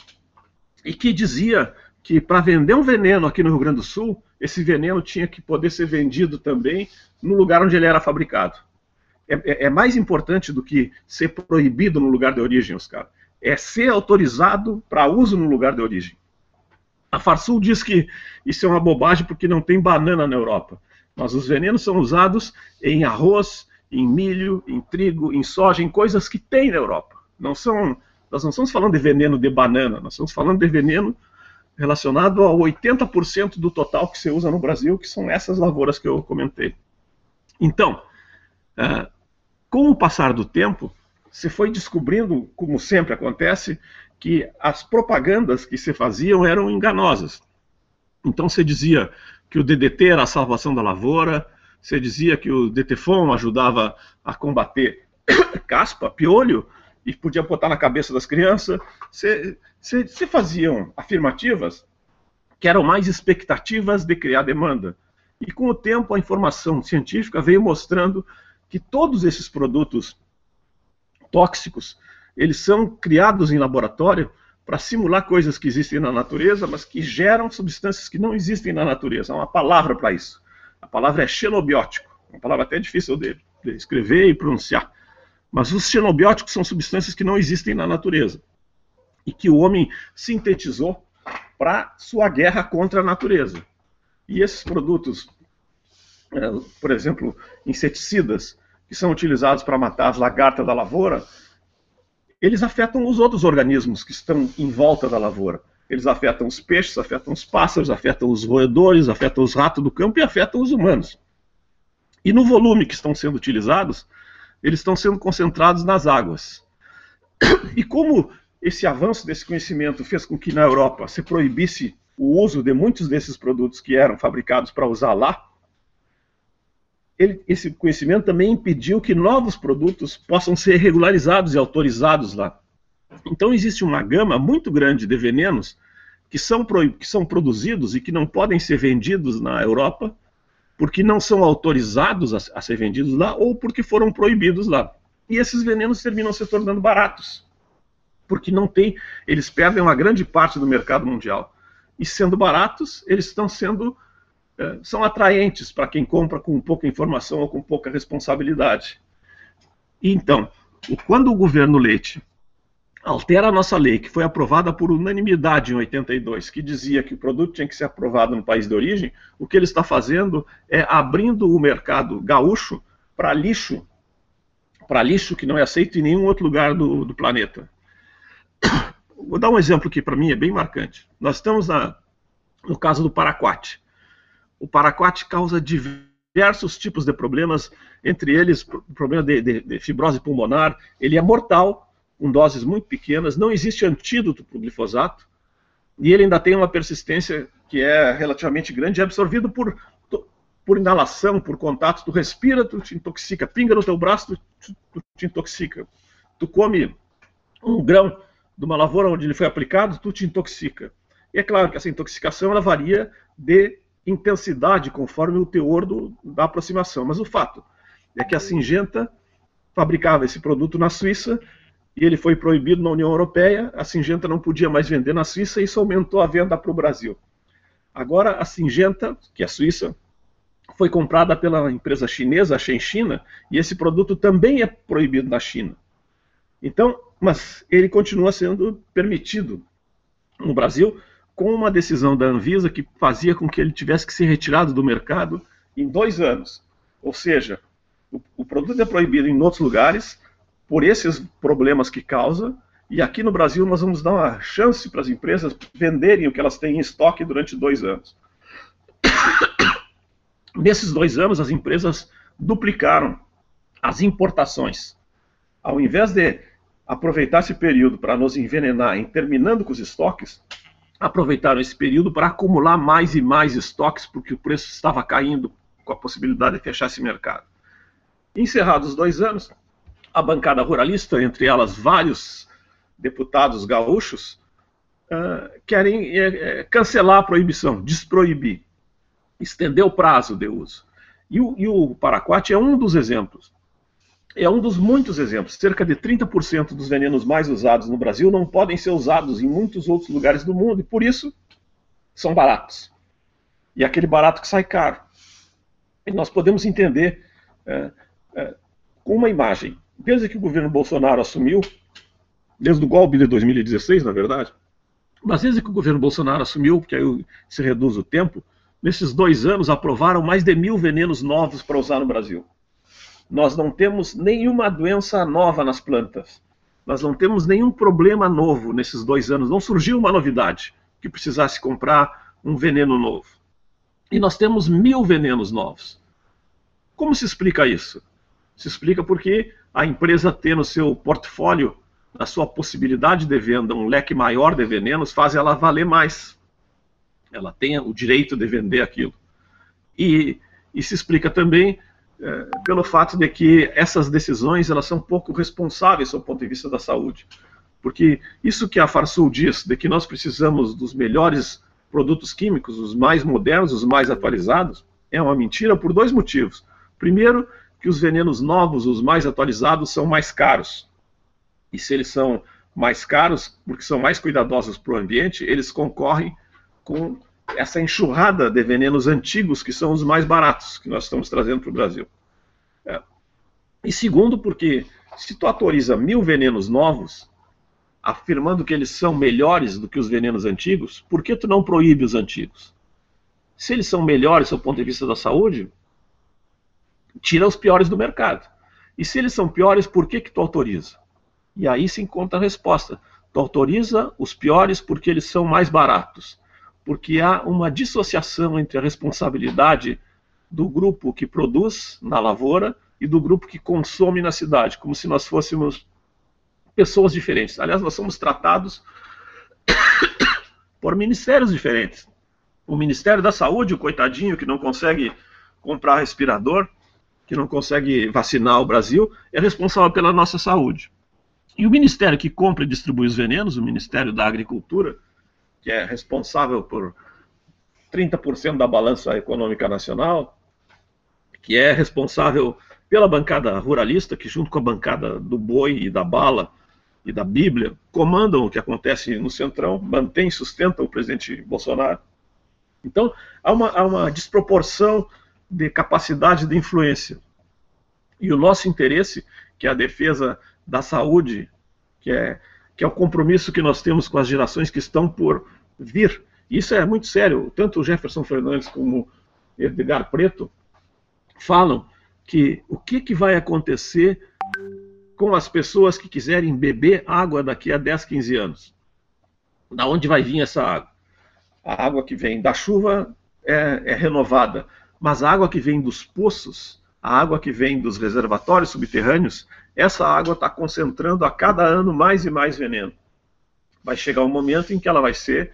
e que dizia que para vender um veneno aqui no Rio Grande do Sul, esse veneno tinha que poder ser vendido também no lugar onde ele era fabricado. É, é, é mais importante do que ser proibido no lugar de origem, Oscar. É ser autorizado para uso no lugar de origem. A Farsul diz que isso é uma bobagem porque não tem banana na Europa. Mas os venenos são usados em arroz, em milho, em trigo, em soja, em coisas que tem na Europa. Não são, nós não estamos falando de veneno de banana, nós estamos falando de veneno relacionado ao 80% do total que se usa no Brasil, que são essas lavouras que eu comentei. Então, uh, com o passar do tempo, se foi descobrindo, como sempre acontece, que as propagandas que se faziam eram enganosas. Então você dizia que o DDT era a salvação da lavoura, você dizia que o DTFON ajudava a combater caspa, piolho, e podia botar na cabeça das crianças. Você, você, você faziam afirmativas que eram mais expectativas de criar demanda. E com o tempo a informação científica veio mostrando que todos esses produtos tóxicos, eles são criados em laboratório para simular coisas que existem na natureza, mas que geram substâncias que não existem na natureza. Há uma palavra para isso. A palavra é xenobiótico, uma palavra até difícil de, de escrever e pronunciar. Mas os xenobióticos são substâncias que não existem na natureza e que o homem sintetizou para sua guerra contra a natureza. E esses produtos, é, por exemplo, inseticidas, que são utilizados para matar as lagartas da lavoura, eles afetam os outros organismos que estão em volta da lavoura. Eles afetam os peixes, afetam os pássaros, afetam os roedores, afetam os ratos do campo e afetam os humanos. E no volume que estão sendo utilizados, eles estão sendo concentrados nas águas. E como esse avanço desse conhecimento fez com que na Europa se proibisse o uso de muitos desses produtos que eram fabricados para usar lá, ele, esse conhecimento também impediu que novos produtos possam ser regularizados e autorizados lá. Então existe uma gama muito grande de venenos que são, que são produzidos e que não podem ser vendidos na Europa porque não são autorizados a, a ser vendidos lá ou porque foram proibidos lá. E esses venenos terminam se tornando baratos porque não tem, eles perdem uma grande parte do mercado mundial. E sendo baratos, eles estão sendo é, são atraentes para quem compra com pouca informação ou com pouca responsabilidade. Então, quando o governo Leite altera a nossa lei, que foi aprovada por unanimidade em 82, que dizia que o produto tinha que ser aprovado no país de origem, o que ele está fazendo é abrindo o mercado gaúcho para lixo, para lixo que não é aceito em nenhum outro lugar do, do planeta. Vou dar um exemplo que para mim é bem marcante. Nós estamos na, no caso do paraquat. O paraquat causa diversos tipos de problemas, entre eles o problema de, de, de fibrose pulmonar. Ele é mortal, com doses muito pequenas, não existe antídoto para o glifosato, e ele ainda tem uma persistência que é relativamente grande, é absorvido por, por inalação, por contato, tu respira, tu te intoxica, pinga no teu braço, tu, tu te intoxica. Tu come um grão de uma lavoura onde ele foi aplicado, tu te intoxica. E é claro que essa intoxicação ela varia de intensidade conforme o teor do, da aproximação. Mas o fato é que a Singenta fabricava esse produto na Suíça e ele foi proibido na União Europeia. A Singenta não podia mais vender na Suíça e isso aumentou a venda para o Brasil. Agora a Singenta, que é suíça, foi comprada pela empresa chinesa, a Shenchina, e esse produto também é proibido na China. Então, mas ele continua sendo permitido no Brasil com uma decisão da Anvisa que fazia com que ele tivesse que ser retirado do mercado em dois anos. Ou seja, o, o produto é proibido em outros lugares por esses problemas que causa, e aqui no Brasil nós vamos dar uma chance para as empresas venderem o que elas têm em estoque durante dois anos. Nesses dois anos, as empresas duplicaram as importações. Ao invés de aproveitar esse período para nos envenenar em terminando com os estoques, aproveitaram esse período para acumular mais e mais estoques, porque o preço estava caindo com a possibilidade de fechar esse mercado. Encerrados os dois anos, a bancada ruralista, entre elas vários deputados gaúchos, uh, querem uh, cancelar a proibição, desproibir, estender o prazo de uso. E o, e o paraquat é um dos exemplos é um dos muitos exemplos. Cerca de 30% dos venenos mais usados no Brasil não podem ser usados em muitos outros lugares do mundo e, por isso, são baratos. E aquele barato que sai caro. E nós podemos entender é, com uma imagem. Desde que o governo Bolsonaro assumiu, desde o golpe de 2016, na verdade, mas desde que o governo Bolsonaro assumiu, que aí se reduz o tempo, nesses dois anos aprovaram mais de mil venenos novos para usar no Brasil. Nós não temos nenhuma doença nova nas plantas. Nós não temos nenhum problema novo nesses dois anos. Não surgiu uma novidade que precisasse comprar um veneno novo. E nós temos mil venenos novos. Como se explica isso? Se explica porque a empresa ter no seu portfólio, na sua possibilidade de venda, um leque maior de venenos, faz ela valer mais. Ela tem o direito de vender aquilo. E, se explica também é, pelo fato de que essas decisões elas são pouco responsáveis do ponto de vista da saúde. Porque isso que a Farsul diz, de que nós precisamos dos melhores produtos químicos, os mais modernos, os mais atualizados, é uma mentira por dois motivos. Primeiro, que os venenos novos, os mais atualizados, são mais caros. E se eles são mais caros, porque são mais cuidadosos para o ambiente, eles concorrem com essa enxurrada de venenos antigos, que são os mais baratos, que nós estamos trazendo para o Brasil. É. E segundo, porque se tu autoriza mil venenos novos, afirmando que eles são melhores do que os venenos antigos, por que tu não proíbe os antigos? Se eles são melhores do ponto de vista da saúde, tira os piores do mercado. E se eles são piores, por que, que tu autoriza? E aí se encontra a resposta. Tu autoriza os piores porque eles são mais baratos. Porque há uma dissociação entre a responsabilidade do grupo que produz na lavoura e do grupo que consome na cidade, como se nós fôssemos pessoas diferentes. Aliás, nós somos tratados por ministérios diferentes. O Ministério da Saúde, o coitadinho que não consegue comprar respirador, que não consegue vacinar o Brasil, é responsável pela nossa saúde. E o ministério que compra e distribui os venenos, o Ministério da Agricultura, que é responsável por 30% da balança econômica nacional, que é responsável pela bancada ruralista, que junto com a bancada do boi e da bala e da Bíblia, comandam o que acontece no Centrão, mantém e sustenta o presidente Bolsonaro. Então, há uma, há uma desproporção de capacidade de influência. E o nosso interesse, que é a defesa da saúde, que é, que é o compromisso que nós temos com as gerações que estão por vir. Isso é muito sério. Tanto o Jefferson Fernandes como Edgar Preto falam que o que, que vai acontecer com as pessoas que quiserem beber água daqui a 10, 15 anos. Da onde vai vir essa água? A água que vem da chuva é, é renovada. Mas a água que vem dos poços, a água que vem dos reservatórios subterrâneos, essa água está concentrando a cada ano mais e mais veneno. Vai chegar um momento em que ela vai ser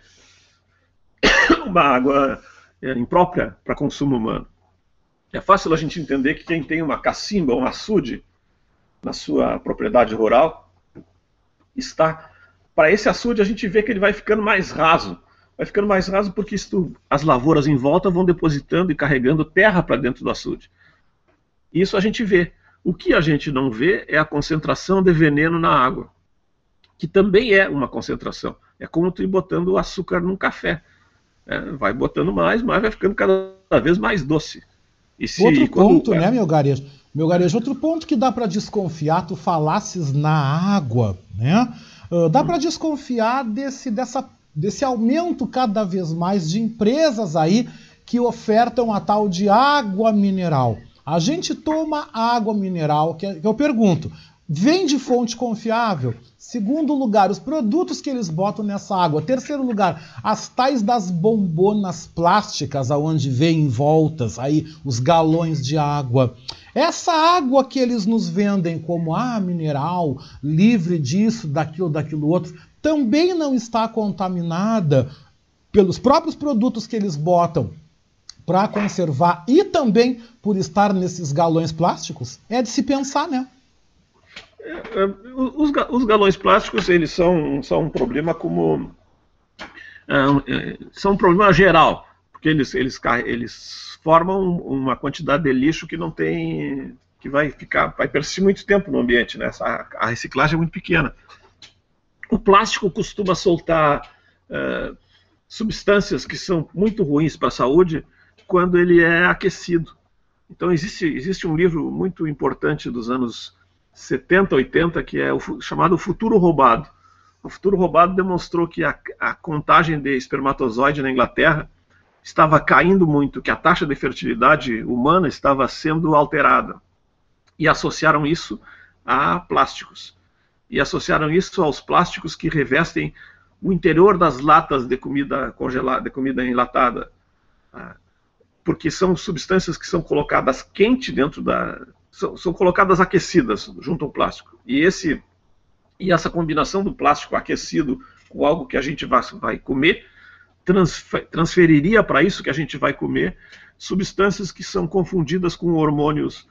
uma água é, imprópria para consumo humano. É fácil a gente entender que quem tem uma cacimba, um açude na sua propriedade rural, está. Para esse açude a gente vê que ele vai ficando mais raso vai ficando mais raso porque isto, as lavouras em volta vão depositando e carregando terra para dentro do açude. Isso a gente vê. O que a gente não vê é a concentração de veneno na água, que também é uma concentração. É como tu ir botando açúcar num café. É, vai botando mais, mas vai ficando cada vez mais doce. Se, outro quando, ponto, é... né, meu garejo? Meu garejo, outro ponto que dá para desconfiar, tu falasses na água, né? Uh, dá para desconfiar desse, dessa desse aumento cada vez mais de empresas aí que ofertam a tal de água mineral. A gente toma água mineral, que eu pergunto, vem de fonte confiável? Segundo lugar, os produtos que eles botam nessa água. Terceiro lugar, as tais das bombonas plásticas, aonde vem voltas aí os galões de água. Essa água que eles nos vendem como ah, mineral, livre disso, daquilo, daquilo outro, também não está contaminada pelos próprios produtos que eles botam para conservar e também por estar nesses galões plásticos? É de se pensar, né? É, é, os, galões plásticos eles são, são um problema como é, são um problema geral porque eles, eles, eles formam uma quantidade de lixo que não tem que vai ficar vai persistir muito tempo no ambiente né? A reciclagem é muito pequena o plástico costuma soltar uh, substâncias que são muito ruins para a saúde quando ele é aquecido. Então existe, existe um livro muito importante dos anos 70, 80 que é o chamado Futuro Roubado. O Futuro Roubado demonstrou que a, a contagem de espermatozoide na Inglaterra estava caindo muito, que a taxa de fertilidade humana estava sendo alterada. E associaram isso a plásticos e associaram isso aos plásticos que revestem o interior das latas de comida congelada, de comida enlatada. Ah, porque são substâncias que são colocadas quente dentro da. São, são colocadas aquecidas junto ao plástico. E, esse, e essa combinação do plástico aquecido com algo que a gente vai, vai comer transfer, transferiria para isso que a gente vai comer substâncias que são confundidas com hormônios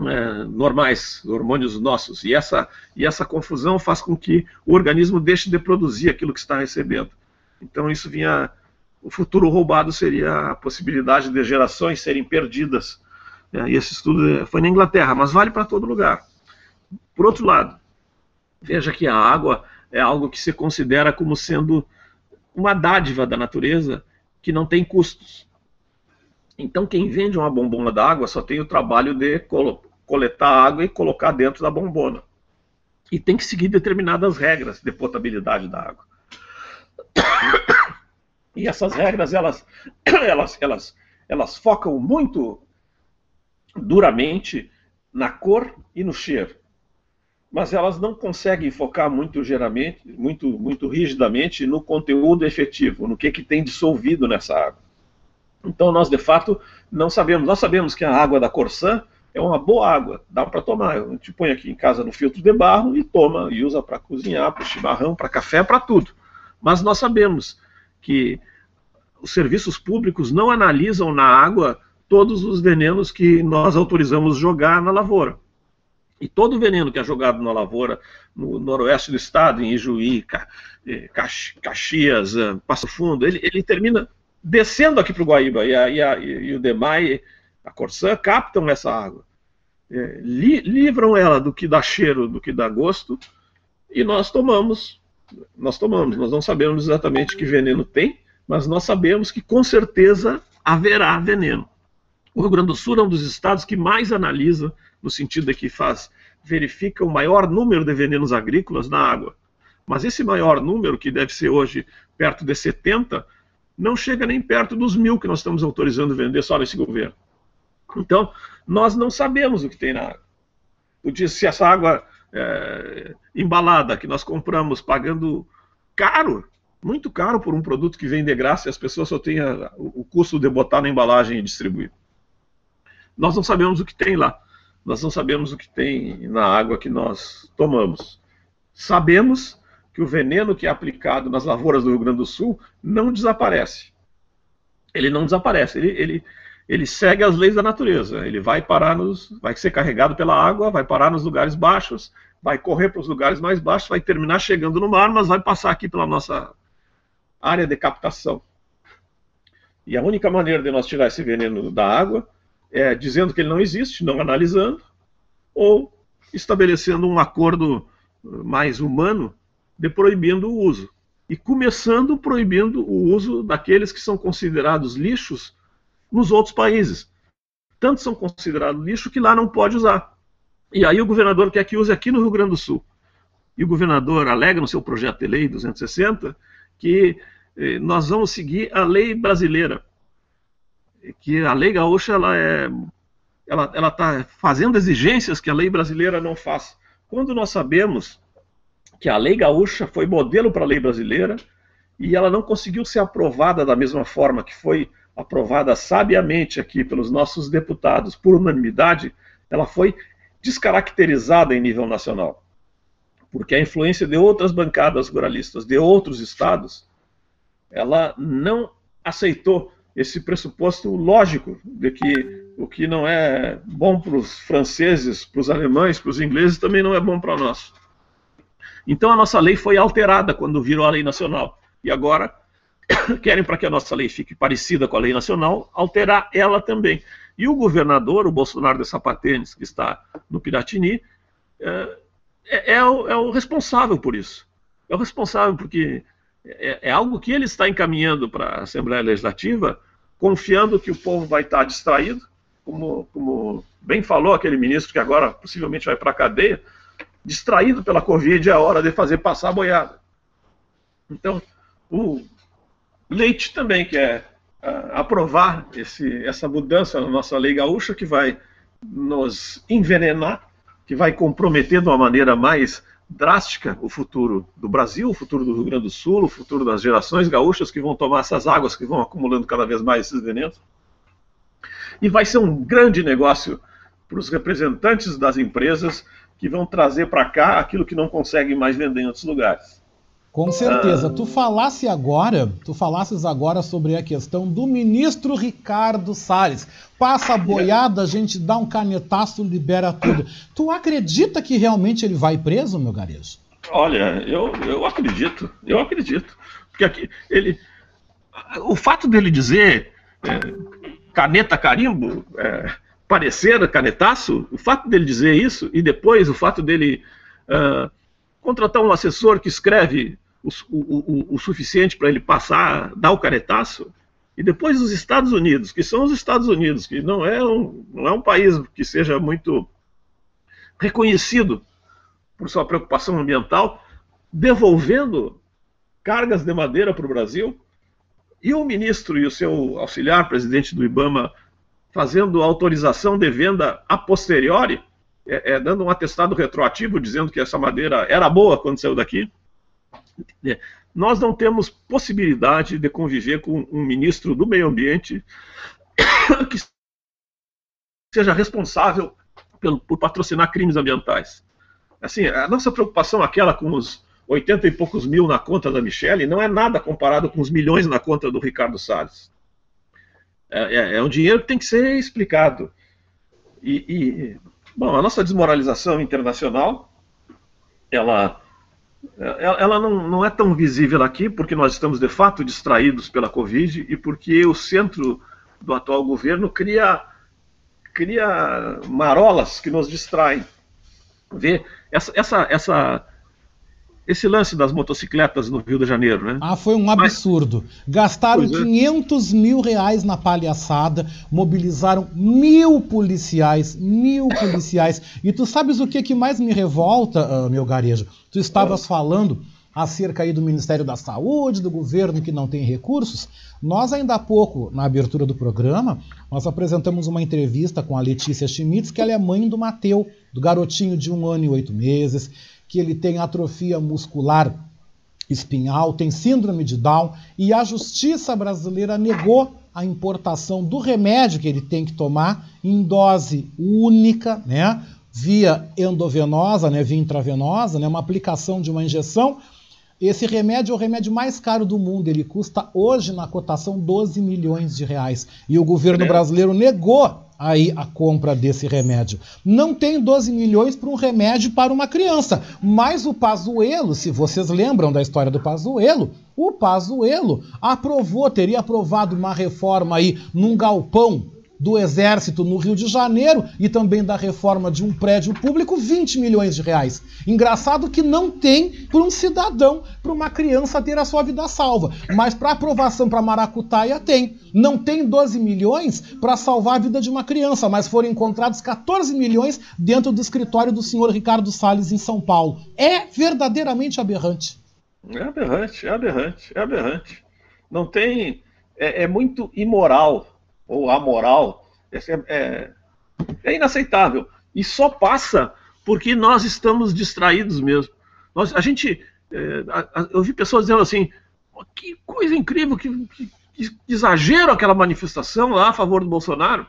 é, normais, hormônios nossos. E essa, e essa confusão faz com que o organismo deixe de produzir aquilo que está recebendo. Então isso vinha. O futuro roubado seria a possibilidade de gerações serem perdidas. É, e esse estudo foi na Inglaterra, mas vale para todo lugar. Por outro lado, veja que a água é algo que se considera como sendo uma dádiva da natureza que não tem custos. Então, quem vende uma bombona d'água só tem o trabalho de coletar água e colocar dentro da bombona. E tem que seguir determinadas regras de potabilidade da água. E essas regras, elas, elas, elas, elas focam muito duramente na cor e no cheiro. Mas elas não conseguem focar muito geralmente, muito, muito rigidamente no conteúdo efetivo, no que, que tem dissolvido nessa água. Então nós, de fato, não sabemos. Nós sabemos que a água da Corsã é uma boa água, dá para tomar. A gente põe aqui em casa no filtro de barro e toma, e usa para cozinhar, para chimarrão, para café, para tudo. Mas nós sabemos que os serviços públicos não analisam na água todos os venenos que nós autorizamos jogar na lavoura. E todo veneno que é jogado na lavoura, no noroeste do estado, em Ijuí, eh, Caxias, eh, Passo Fundo, ele, ele termina descendo aqui para o Guaíba. E, a, e, a, e, o DEMAI, a Corsã, captam essa água. É, li, livram ela do que dá cheiro, do que dá gosto, e nós tomamos. Nós tomamos. Nós não sabemos exatamente que veneno tem, mas nós sabemos que com certeza haverá veneno. O Rio Grande do Sul é um dos estados que mais analisa, no sentido de que faz, verifica o maior número de venenos agrícolas na água. Mas esse maior número, que deve ser hoje perto de 70, não chega nem perto dos mil que nós estamos autorizando vender só nesse governo. Então, nós não sabemos o que tem na água. Eu disse, se essa água é, embalada que nós compramos pagando caro, muito caro por um produto que vem de graça e as pessoas só têm a, o, custo de botar na embalagem e distribuir. Nós não sabemos o que tem lá. Nós não sabemos o que tem na água que nós tomamos. Sabemos que o veneno que é aplicado nas lavouras do Rio Grande do Sul não desaparece. Ele não desaparece, ele, ele, ele segue as leis da natureza. Ele vai parar nos. vai ser carregado pela água, vai parar nos lugares baixos, vai correr para os lugares mais baixos, vai terminar chegando no mar, mas vai passar aqui pela nossa área de captação. E a única maneira de nós tirar esse veneno da água é dizendo que ele não existe, não analisando, ou estabelecendo um acordo mais humano de proibindo o uso. E começando proibindo o uso daqueles que são considerados lixos nos outros países. Tanto são considerados lixo que lá não pode usar. E aí o governador quer que use aqui no Rio Grande do Sul. E o governador alega no seu projeto de lei 260 que eh, nós vamos seguir a lei brasileira que a lei gaúcha ela é ela ela está fazendo exigências que a lei brasileira não faz. Quando nós sabemos que a lei gaúcha foi modelo para a lei brasileira e ela não conseguiu ser aprovada da mesma forma que foi aprovada sabiamente aqui pelos nossos deputados por unanimidade, ela foi descaracterizada em nível nacional. Porque a influência de outras bancadas ruralistas de outros estados, ela não aceitou esse pressuposto lógico de que o que não é bom para os franceses, para os alemães, para os ingleses, também não é bom para nós. Então a nossa lei foi alterada quando virou a lei nacional. E agora querem para que a nossa lei fique parecida com a lei nacional, alterar ela também. E o governador, o Bolsonaro de Sapatênis, que está no Piratini, é, é, é, o, é o responsável por isso. É o responsável porque é, é, algo que ele está encaminhando para a Assembleia Legislativa, confiando que o povo vai estar distraído, como, como bem falou aquele ministro que agora possivelmente vai para a cadeia, distraído pela Covid, é a hora de fazer passar a boiada. Então, o Leite também quer uh, aprovar esse, essa mudança na nossa lei gaúcha, que vai nos envenenar, que vai comprometer de uma maneira mais drástica o futuro do Brasil, o futuro do Rio Grande do Sul, o futuro das gerações gaúchas que vão tomar essas águas que vão acumulando cada vez mais esses venenos. e vai ser um grande negócio para os representantes das empresas que vão trazer para cá aquilo que não conseguem mais vender em outros lugares. Com certeza. Ah. Tu falasse agora, tu falasses agora sobre a questão do ministro Ricardo Salles. Passa a boiada, a gente dá um canetaço, libera tudo. Tu acredita que realmente ele vai preso, meu garejo? Olha, eu, eu acredito, eu acredito. Porque aqui ele. O fato dele dizer é, caneta carimbo, é, parecer canetaço, o fato dele dizer isso, e depois o fato dele uh, contratar um assessor que escreve o, o, o suficiente para ele passar, dar o canetaço, e depois os Estados Unidos, que são os Estados Unidos, que não é um, não é um país que seja muito reconhecido por sua preocupação ambiental, devolvendo cargas de madeira para o Brasil, e o ministro e o seu auxiliar, presidente do IBAMA, fazendo autorização de venda a posteriori, é, é, dando um atestado retroativo dizendo que essa madeira era boa quando saiu daqui. É, nós não temos possibilidade de conviver com um ministro do meio ambiente que seja responsável pelo, por patrocinar crimes ambientais. Assim, a nossa preocupação aquela com os 80 e poucos mil na conta da Michelle não é nada comparado com os milhões na conta do Ricardo Salles. É, é, é um dinheiro que tem que ser explicado. E, e, bom, a nossa desmoralização internacional, ela, ela não, não é tão visível aqui, porque nós estamos de fato distraídos pela Covid e porque o centro do atual governo cria, cria marolas que nos distraem. Vê, essa, essa, essa esse lance das motocicletas no Rio de Janeiro, né? Ah, foi um absurdo. Mas... Gastaram é. 500 mil reais na palhaçada, mobilizaram mil policiais, mil policiais. E tu sabes o que, que mais me revolta, uh, meu garejo? Tu estavas ah. falando acerca aí do Ministério da Saúde, do governo que não tem recursos. Nós ainda há pouco, na abertura do programa, nós apresentamos uma entrevista com a Letícia Schmitz, que ela é mãe do Mateu, do garotinho de um ano e oito meses, que ele tem atrofia muscular espinhal, tem síndrome de Down, e a justiça brasileira negou a importação do remédio que ele tem que tomar em dose única, né, via endovenosa, né, via intravenosa, né, uma aplicação de uma injeção. Esse remédio é o remédio mais caro do mundo. Ele custa hoje na cotação 12 milhões de reais. E o governo é. brasileiro negou aí a compra desse remédio. Não tem 12 milhões para um remédio para uma criança, mas o Pazuello, se vocês lembram da história do Pazuello, o Pazuello aprovou, teria aprovado uma reforma aí num galpão do Exército no Rio de Janeiro e também da reforma de um prédio público, 20 milhões de reais. Engraçado que não tem para um cidadão, para uma criança ter a sua vida salva, mas para aprovação para Maracutaia tem. Não tem 12 milhões para salvar a vida de uma criança, mas foram encontrados 14 milhões dentro do escritório do senhor Ricardo Salles em São Paulo. É verdadeiramente aberrante. É aberrante, é aberrante, é aberrante. Não tem. é, é muito imoral ou amoral, é, é, é inaceitável. E só passa porque nós estamos distraídos mesmo. Nós, a gente, é, eu vi pessoas dizendo assim, que coisa incrível, que, que, que, exagero aquela manifestação lá a favor do Bolsonaro.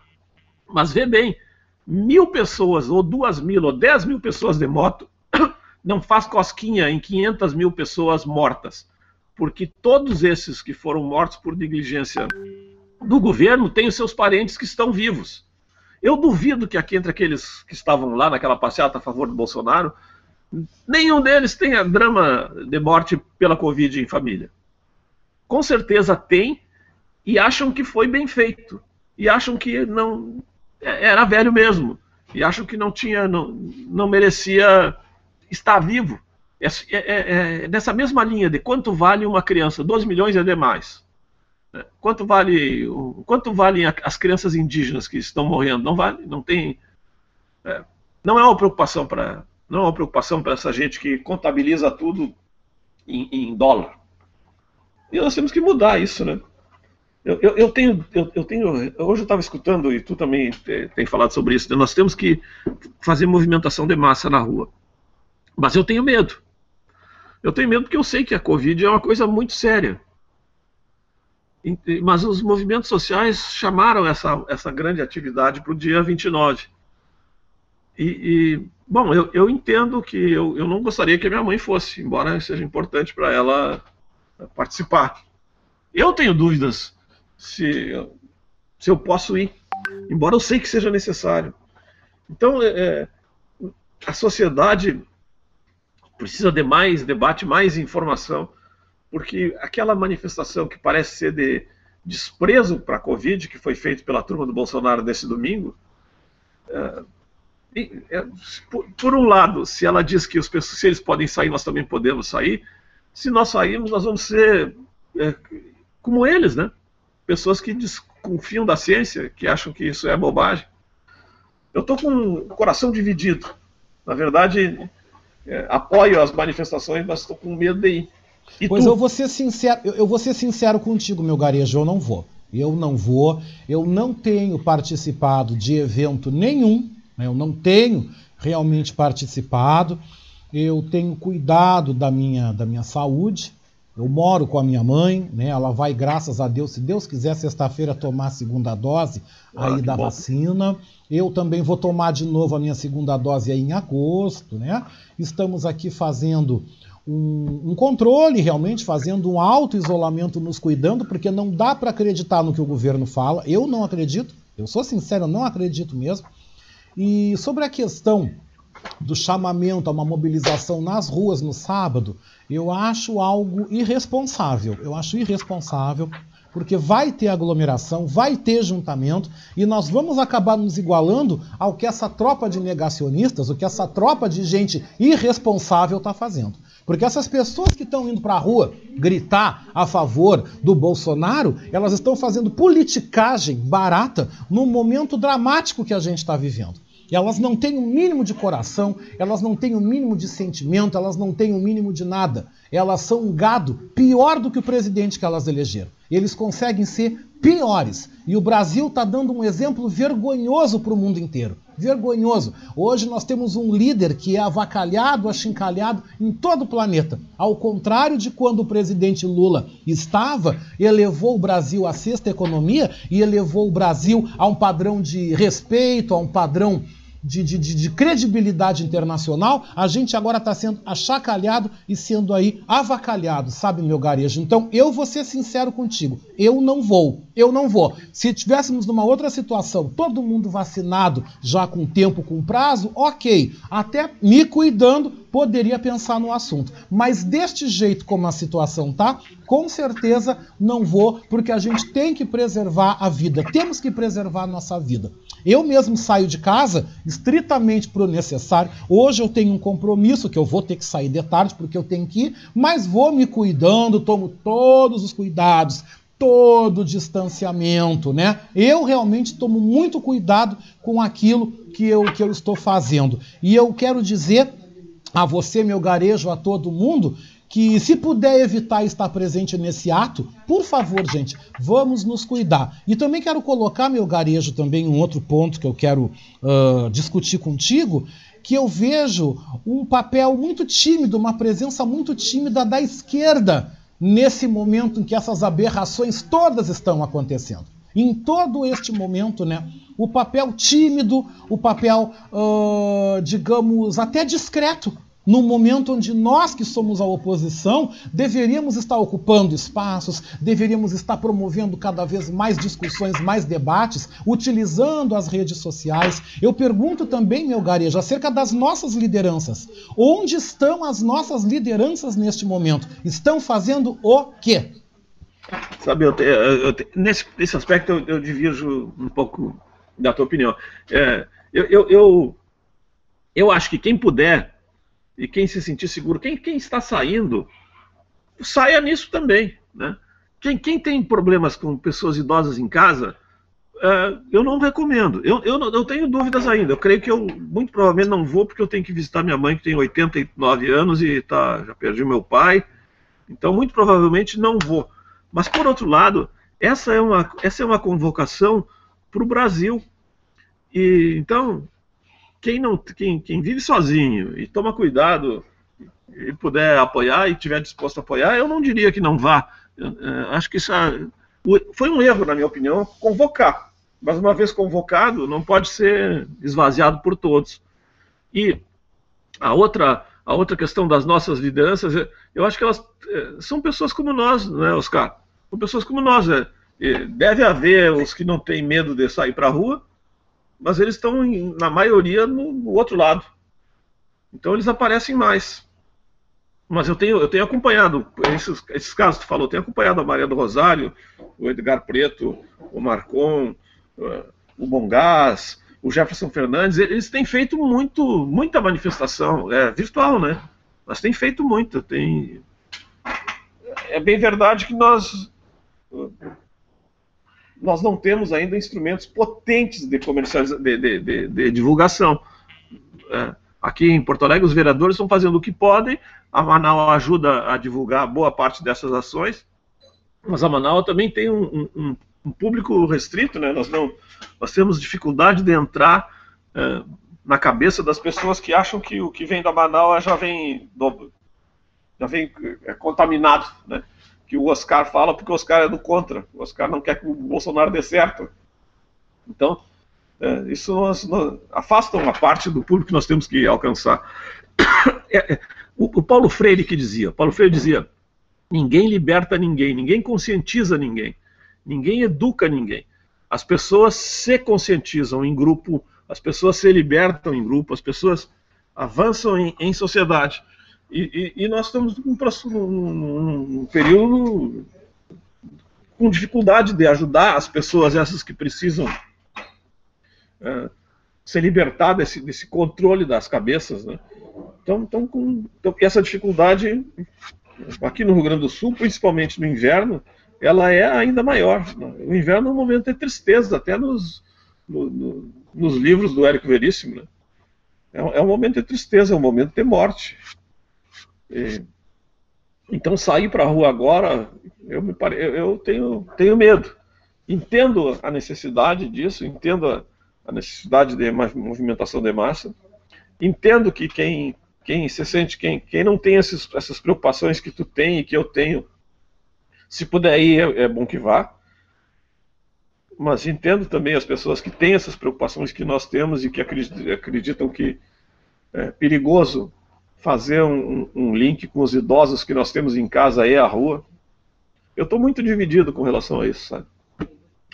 Mas vê bem, mil pessoas, ou duas mil, ou dez mil pessoas de moto, não faz cosquinha em 500 mil pessoas mortas. Porque todos esses que foram mortos por negligência do governo tem os seus parentes que estão vivos. Eu duvido que aqui entre aqueles que estavam lá naquela passeata a favor do Bolsonaro, nenhum deles tenha drama de morte pela Covid em família. Com certeza tem e acham que foi bem feito. E acham que não é, era velho mesmo. E acham que não tinha, não, não merecia estar vivo. É, é, é, nessa mesma linha de quanto vale uma criança, 12 milhões é demais. Quanto vale, quanto valem as crianças indígenas que estão morrendo? Não vale, não tem, é, não é uma preocupação para, não é uma preocupação para essa gente que contabiliza tudo em, em, dólar. E nós temos que mudar isso, né? Eu, eu, eu tenho, eu, eu, tenho, hoje eu estava escutando e tu também tem falado sobre isso. Né? Nós temos que fazer movimentação de massa na rua, mas eu tenho medo. Eu tenho medo porque eu sei que a Covid é uma coisa muito séria Mas os movimentos sociais chamaram essa, essa grande atividade para o dia 29. E, e bom, eu, eu entendo que eu, eu não gostaria que a minha mãe fosse, embora seja importante para ela participar. Eu tenho dúvidas se, se eu posso ir, embora eu sei que seja necessário. Então, é, é a sociedade precisa de mais debate, mais informação, porque aquela manifestação que parece ser de desprezo para a Covid, que foi feito pela turma do Bolsonaro nesse domingo, é, é, por, por, um lado, se ela diz que os se eles podem sair, nós também podemos sair, se nós sairmos, nós vamos ser é, como eles, né? Pessoas que desconfiam da ciência, que acham que isso é bobagem. Eu estou com o coração dividido. Na verdade, apoio as manifestações, mas estou com medo de ir. E pois tu? eu vou ser sincero, eu, eu vou ser sincero contigo, meu garejo, eu não vou. Eu não vou, eu não tenho participado de evento nenhum, né, eu não tenho realmente participado, eu tenho cuidado da minha, da minha saúde, eu moro com a minha mãe, né? Ela vai, graças a Deus, se Deus quiser, sexta-feira tomar a segunda dose ah, aí da bom. vacina. Eu também vou tomar de novo a minha segunda dose aí em agosto, né? Estamos aqui fazendo um, um controle, realmente, fazendo um auto-isolamento, nos cuidando, porque não dá para acreditar no que o governo fala. Eu não acredito, eu sou sincero, eu não acredito mesmo. E sobre a questão do chamamento a uma mobilização nas ruas no sábado, eu acho algo irresponsável. Eu acho irresponsável, porque vai ter aglomeração, vai ter juntamento, e nós vamos acabar nos igualando ao que essa tropa de negacionistas, o que essa tropa de gente irresponsável está fazendo. Porque essas pessoas que estão indo para a rua gritar a favor do Bolsonaro, elas estão fazendo politicagem barata no momento dramático que a gente está vivendo. Elas não têm o um mínimo de coração, elas não têm o um mínimo de sentimento, elas não têm o um mínimo de nada. Elas são um gado pior do que o presidente que elas elegeram. Eles conseguem ser piores. E o Brasil está dando um exemplo vergonhoso para o mundo inteiro. Vergonhoso. Hoje nós temos um líder que é avacalhado, achincalhado em todo o planeta. Ao contrário de quando o presidente Lula estava, elevou o Brasil à sexta economia e elevou o Brasil a um padrão de respeito, a um padrão de, de, de, credibilidade internacional, a gente agora está sendo achacalhado e sendo aí avacalhado, sabe, meu garejo? Então, eu vou ser sincero contigo, eu não vou, eu não vou. Se tivéssemos numa outra situação, todo mundo vacinado, já com tempo, com prazo, ok, até me cuidando, poderia pensar no assunto. Mas deste jeito como a situação tá, com certeza não vou, porque a gente tem que preservar a vida, temos que preservar a nossa vida. Eu mesmo saio de casa estritamente para o necessário. Hoje eu tenho um compromisso que eu vou ter que sair de tarde porque eu tenho que ir, mas vou me cuidando, tomo todos os cuidados, todo o distanciamento, né? Eu realmente tomo muito cuidado com aquilo que eu, que eu estou fazendo. E eu quero dizer a você, meu garejo, a todo mundo, que se puder evitar estar presente nesse ato, por favor, gente, vamos nos cuidar. E também quero colocar, meu garejo, também um outro ponto que eu quero uh, discutir contigo, que eu vejo um papel muito tímido, uma presença muito tímida da esquerda nesse momento em que essas aberrações todas estão acontecendo. Em todo este momento, né, o papel tímido, o papel, uh, digamos, até discreto no momento onde nós que somos a oposição deveríamos estar ocupando espaços, deveríamos estar promovendo cada vez mais discussões, mais debates, utilizando as redes sociais. Eu pergunto também, meu garejo, acerca das nossas lideranças. Onde estão as nossas lideranças neste momento? Estão fazendo o quê? Sabe, eu te, eu te, nesse, nesse aspecto eu, eu, divirjo um pouco da tua opinião. É, eu, eu, eu, eu acho que quem puder e quem se sentir seguro, quem, quem está saindo, saia nisso também. Né? Quem, quem tem problemas com pessoas idosas em casa, uh, eu não recomendo. Eu, eu, eu tenho dúvidas ainda. Eu creio que eu muito provavelmente não vou, porque eu tenho que visitar minha mãe, que tem 89 anos e tá, já perdi meu pai. Então, muito provavelmente não vou. Mas, por outro lado, essa é uma, essa é uma convocação para o Brasil. E, então, quem não quem, quem vive sozinho e toma cuidado e puder apoiar e tiver disposto a apoiar, eu não diria que não vá. Eu, eu, acho que isso é, foi um erro, na minha opinião, convocar. Mas uma vez convocado, não pode ser esvaziado por todos. E a outra, a outra questão das nossas lideranças, eu acho que elas é, são pessoas como nós, né, Oscar? São pessoas como nós. É, deve haver os que não têm medo de sair para a rua, mas eles estão, na maioria, no, no outro lado. Então eles aparecem mais. Mas eu tenho, eu tenho acompanhado esses, esses casos que tu falou, eu tenho acompanhado a Maria do Rosário, o Edgar Preto, o Marcon, o Bongás, o Jefferson Fernandes, eles têm feito muito, muita manifestação, é virtual, né? Mas têm feito muito. Tem... É bem verdade que nós nós não temos ainda instrumentos potentes de comercialização, de, de, de, de divulgação. É, aqui em Porto Alegre, os vereadores estão fazendo o que podem, a Manaus ajuda a divulgar boa parte dessas ações, mas a Manaus também tem um, um, um público restrito, né? Nós não, nós temos dificuldade de entrar é, na cabeça das pessoas que acham que o que vem da Manaus já vem do, já vem é, contaminado, né? Que o Oscar fala porque o Oscar é do contra, o Oscar não quer que o Bolsonaro dê certo. Então, é, isso nós, nós, afasta uma parte do público que nós temos que alcançar. É, é, o, o Paulo Freire que dizia, Paulo Freire dizia, ninguém liberta ninguém, ninguém conscientiza ninguém. Ninguém educa ninguém. As pessoas se conscientizam em grupo, as pessoas se libertam em grupo, as pessoas avançam em, em sociedade. E, e, e, nós estamos num, num, período com dificuldade de ajudar as pessoas, essas que precisam é, se libertar desse, desse controle das cabeças. Né? Então, então, com, então, essa dificuldade, aqui no Rio Grande do Sul, principalmente no inverno, ela é ainda maior. O inverno é um momento de tristeza, até nos, no, no, nos livros do Érico Veríssimo. Né? É, é, um momento de tristeza, é um momento de morte. E, então, sair para a rua agora, eu, me pare... eu tenho, tenho medo. Entendo a necessidade disso, entendo a, a necessidade de movimentação de massa, entendo que quem, quem se sente, quem, quem não tem esses, essas preocupações que tu tem e que eu tenho, se puder ir, é, é bom que vá. Mas entendo também as pessoas que têm essas preocupações que nós temos e que acreditam que é perigoso fazer um, um link com os idosos que nós temos em casa e a rua. Eu estou muito dividido com relação a isso, sabe?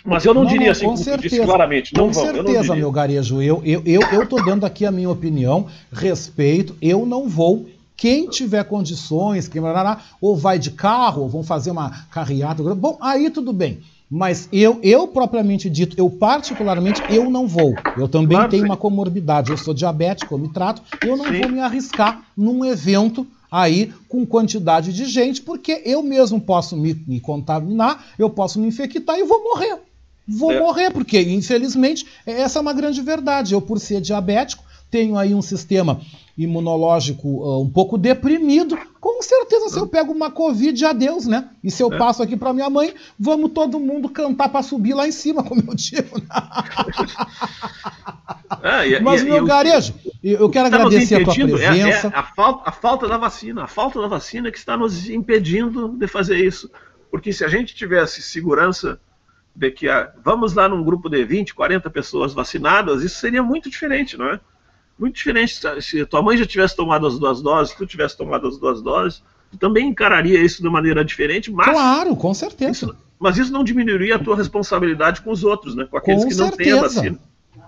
Mas eu não, não diria assim, com certeza, claramente. Não com vão, certeza, meu garejo. Eu, eu, eu, tô dando aqui a minha opinião, respeito. Eu não vou quem tiver condições, quem ou vai de carro, ou vão fazer uma carreata, bom, aí tudo bem. Mas eu, eu propriamente dito, eu particularmente, eu não vou. Eu também claro, tenho sim. uma comorbidade, eu sou diabético, eu me trato, eu não sim. vou me arriscar num evento aí com quantidade de gente, porque eu mesmo posso me, me contaminar, eu posso me infectar e vou morrer. Vou é. morrer, porque infelizmente essa é uma grande verdade. Eu, por ser diabético, tenho aí um sistema imunológico uh, um pouco deprimido, com certeza se eu pego uma Covid, adeus, né? E se eu é. passo aqui para minha mãe, vamos todo mundo cantar para subir lá em cima, como eu digo. é, e, Mas, e, meu e, garejo, eu quero agradecer a tua presença. É, é a, falta, a falta da vacina, a falta da vacina que está nos impedindo de fazer isso. Porque se a gente tivesse segurança de que a, vamos lá num grupo de 20, 40 pessoas vacinadas, isso seria muito diferente, não é? Muito diferente. Se tua mãe já tivesse tomado as duas doses, se tu tivesse tomado as duas doses, tu também encararia isso de maneira diferente, mas. Claro, com certeza. Isso, mas isso não diminuiria a tua responsabilidade com os outros, né? Com aqueles com que certeza. não têm a vacina.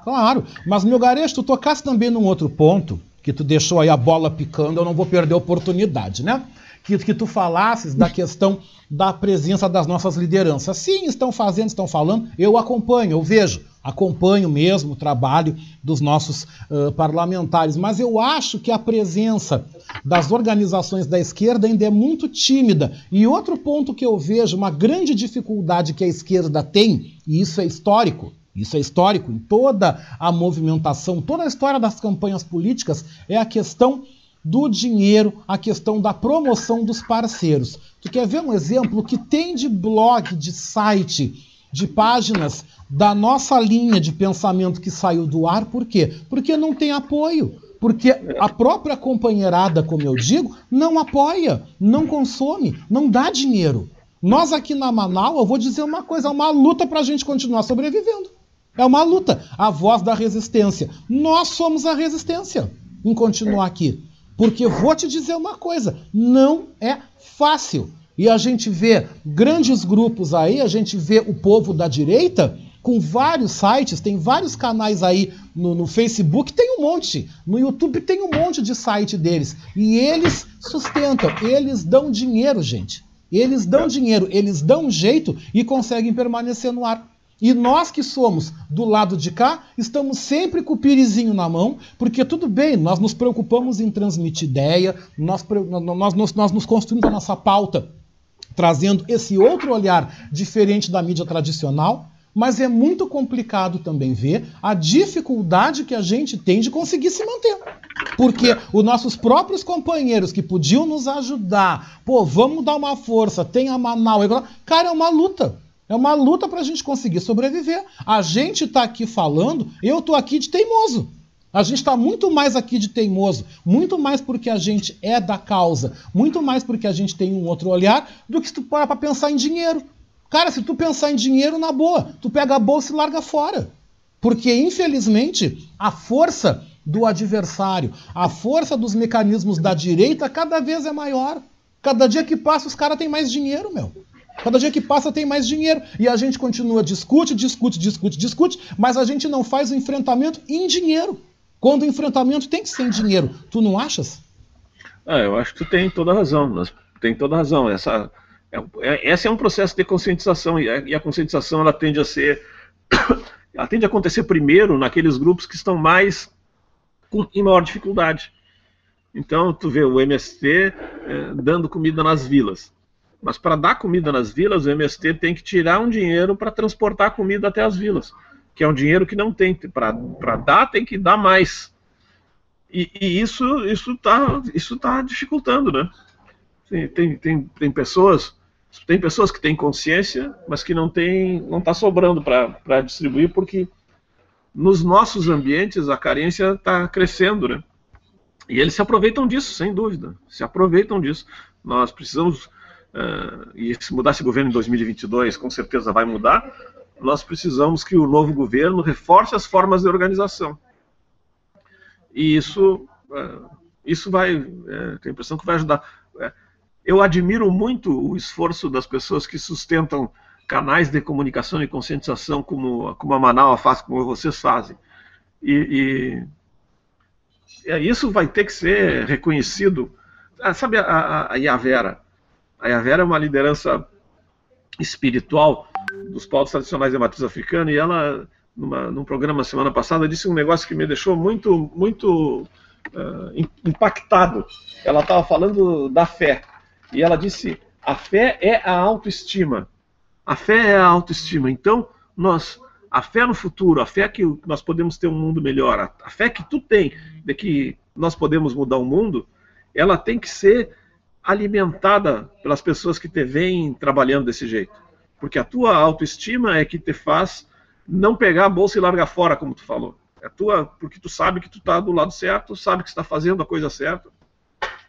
Claro, mas meu garejo, tu tocasse também num outro ponto, que tu deixou aí a bola picando, eu não vou perder a oportunidade, né? Que, que tu falasses da questão da presença das nossas lideranças. Sim, estão fazendo, estão falando, eu acompanho, eu vejo acompanho mesmo o trabalho dos nossos uh, parlamentares, mas eu acho que a presença das organizações da esquerda ainda é muito tímida. E outro ponto que eu vejo, uma grande dificuldade que a esquerda tem, e isso é histórico, isso é histórico em toda a movimentação, toda a história das campanhas políticas, é a questão do dinheiro, a questão da promoção dos parceiros. Tu quer ver um exemplo que tem de blog, de site, de páginas da nossa linha de pensamento que saiu do ar, por quê? Porque não tem apoio. Porque a própria companheirada, como eu digo, não apoia, não consome, não dá dinheiro. Nós aqui na Manaus, eu vou dizer uma coisa, é uma luta para a gente continuar sobrevivendo. É uma luta. A voz da resistência. Nós somos a resistência em continuar aqui. Porque vou te dizer uma coisa, não é fácil. E a gente vê grandes grupos aí, a gente vê o povo da direita com vários sites, tem vários canais aí no, no, Facebook, tem um monte, no YouTube tem um monte de site deles. E eles sustentam, eles dão dinheiro, gente. Eles dão dinheiro, eles dão jeito e conseguem permanecer no ar. E nós que somos do lado de cá, estamos sempre com o pirizinho na mão, porque tudo bem, nós nos preocupamos em transmitir ideia, nós, nós, nós, nós nos construímos a nossa pauta trazendo esse outro olhar diferente da mídia tradicional, mas é muito complicado também ver a dificuldade que a gente tem de conseguir se manter. Porque os nossos próprios companheiros que podiam nos ajudar, pô, vamos dar uma força, tem a Manaus, cara, é uma luta. É uma luta para a gente conseguir sobreviver. A gente está aqui falando, eu estou aqui de teimoso. A gente está muito mais aqui de teimoso, muito mais porque a gente é da causa, muito mais porque a gente tem um outro olhar, do que se tu para para pensar em dinheiro. Cara, se tu pensar em dinheiro, na boa, tu pega a bolsa e larga fora. Porque, infelizmente, a força do adversário, a força dos mecanismos da direita cada vez é maior. Cada dia que passa, os caras têm mais dinheiro, meu. Cada dia que passa tem mais dinheiro. E a gente continua, discute, discute, discute, discute, mas a gente não faz o enfrentamento em dinheiro. Quando o enfrentamento tem que ser em dinheiro. Tu não achas? Ah, eu acho que tu tem toda razão. Tem toda razão. Essa, é, é, esse é um processo de conscientização e a, e a conscientização ela tende a ser, ela tende a acontecer primeiro naqueles grupos que estão mais com, em maior dificuldade. Então tu vê o MST é, dando comida nas vilas, mas para dar comida nas vilas o MST tem que tirar um dinheiro para transportar comida até as vilas, que é um dinheiro que não tem para dar tem que dar mais. E, e isso está isso tá dificultando, né? Tem, tem, tem pessoas tem pessoas que têm consciência, mas que não tem, não está sobrando para distribuir, porque nos nossos ambientes a carência está crescendo, né? E eles se aproveitam disso, sem dúvida. Se aproveitam disso. Nós precisamos, uh, e se mudar esse governo em 2022, com certeza vai mudar, nós precisamos que o novo governo reforce as formas de organização. E isso, uh, isso vai, uh, tenho a impressão que vai ajudar eu admiro muito o esforço das pessoas que sustentam canais de comunicação e conscientização como, como a Manaus faz, como vocês fazem. E, e é, isso vai ter que ser reconhecido. Ah, sabe a, a, a Yavera? A Yavera é uma liderança espiritual dos povos tradicionais de matriz africana e ela, numa, num programa semana passada, disse um negócio que me deixou muito, muito uh, impactado. Ela estava falando da fé. E ela disse: a fé é a autoestima. A fé é a autoestima. Então, nós, a fé no futuro, a fé que nós podemos ter um mundo melhor, a, fé que tu tem de que nós podemos mudar o mundo, ela tem que ser alimentada pelas pessoas que te veem trabalhando desse jeito. Porque a tua autoestima é que te faz não pegar a bolsa e largar fora, como tu falou. É tua, porque tu sabe que tu está do lado certo, sabe que está fazendo a coisa certa,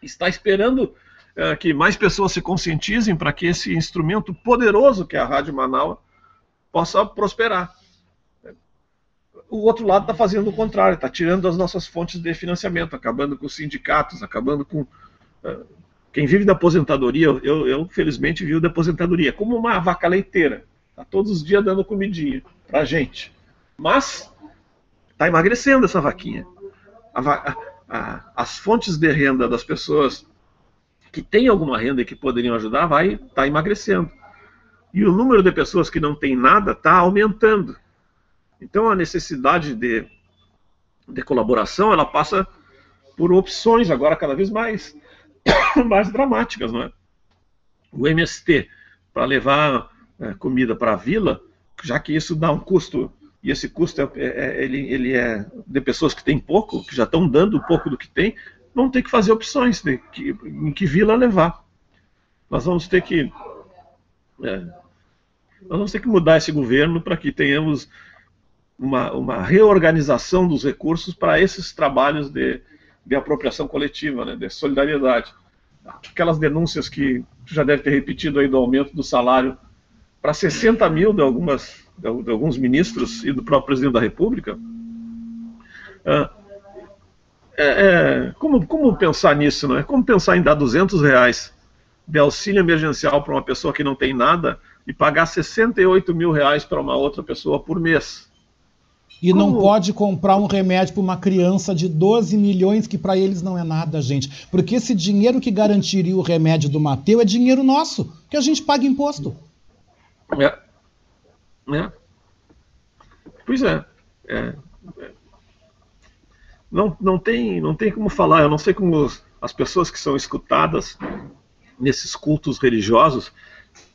está esperando é, que mais pessoas se conscientizem para que esse instrumento poderoso que é a Rádio Manaus possa prosperar. O outro lado está fazendo o contrário, está tirando as nossas fontes de financiamento, acabando com os sindicatos, acabando com. Uh, quem vive da aposentadoria, eu, eu felizmente vivo da aposentadoria, como uma vaca leiteira. Está todos os dias dando comidinha para gente. Mas está emagrecendo essa vaquinha. A, a, as fontes de renda das pessoas que tem alguma renda e que poderiam ajudar vai tá emagrecendo. E o número de pessoas que não tem nada está aumentando. Então a necessidade de, de colaboração ela passa por opções agora cada vez mais, mais dramáticas. Não é? O MST, para levar é, comida para a vila, já que isso dá um custo, e esse custo é, é, ele, ele é de pessoas que têm pouco, que já estão dando pouco do que tem, vão ter que fazer opções de que, em que vila levar. Nós vamos ter que é, nós vamos ter que mudar esse governo para que tenhamos uma, uma, reorganização dos recursos para esses trabalhos de, de apropriação coletiva, né, de solidariedade. Aquelas denúncias que, já deve ter repetido aí do aumento do salário para 60 mil de, algumas, de, alguns ministros e do próprio presidente da República. É, é, como, como pensar nisso, não é? Como pensar em dar 200 reais de auxílio emergencial para uma pessoa que não tem nada e pagar 68 mil reais para uma outra pessoa por mês? E Como? não pode comprar um remédio para uma criança de 12 milhões, que para eles não é nada, gente. Porque esse dinheiro que garantiria o remédio do Mateu é dinheiro nosso, que a gente paga imposto. É. é. Pois é. é. Não, não, tem, não tem como falar, eu não sei como as pessoas que são escutadas nesses cultos religiosos,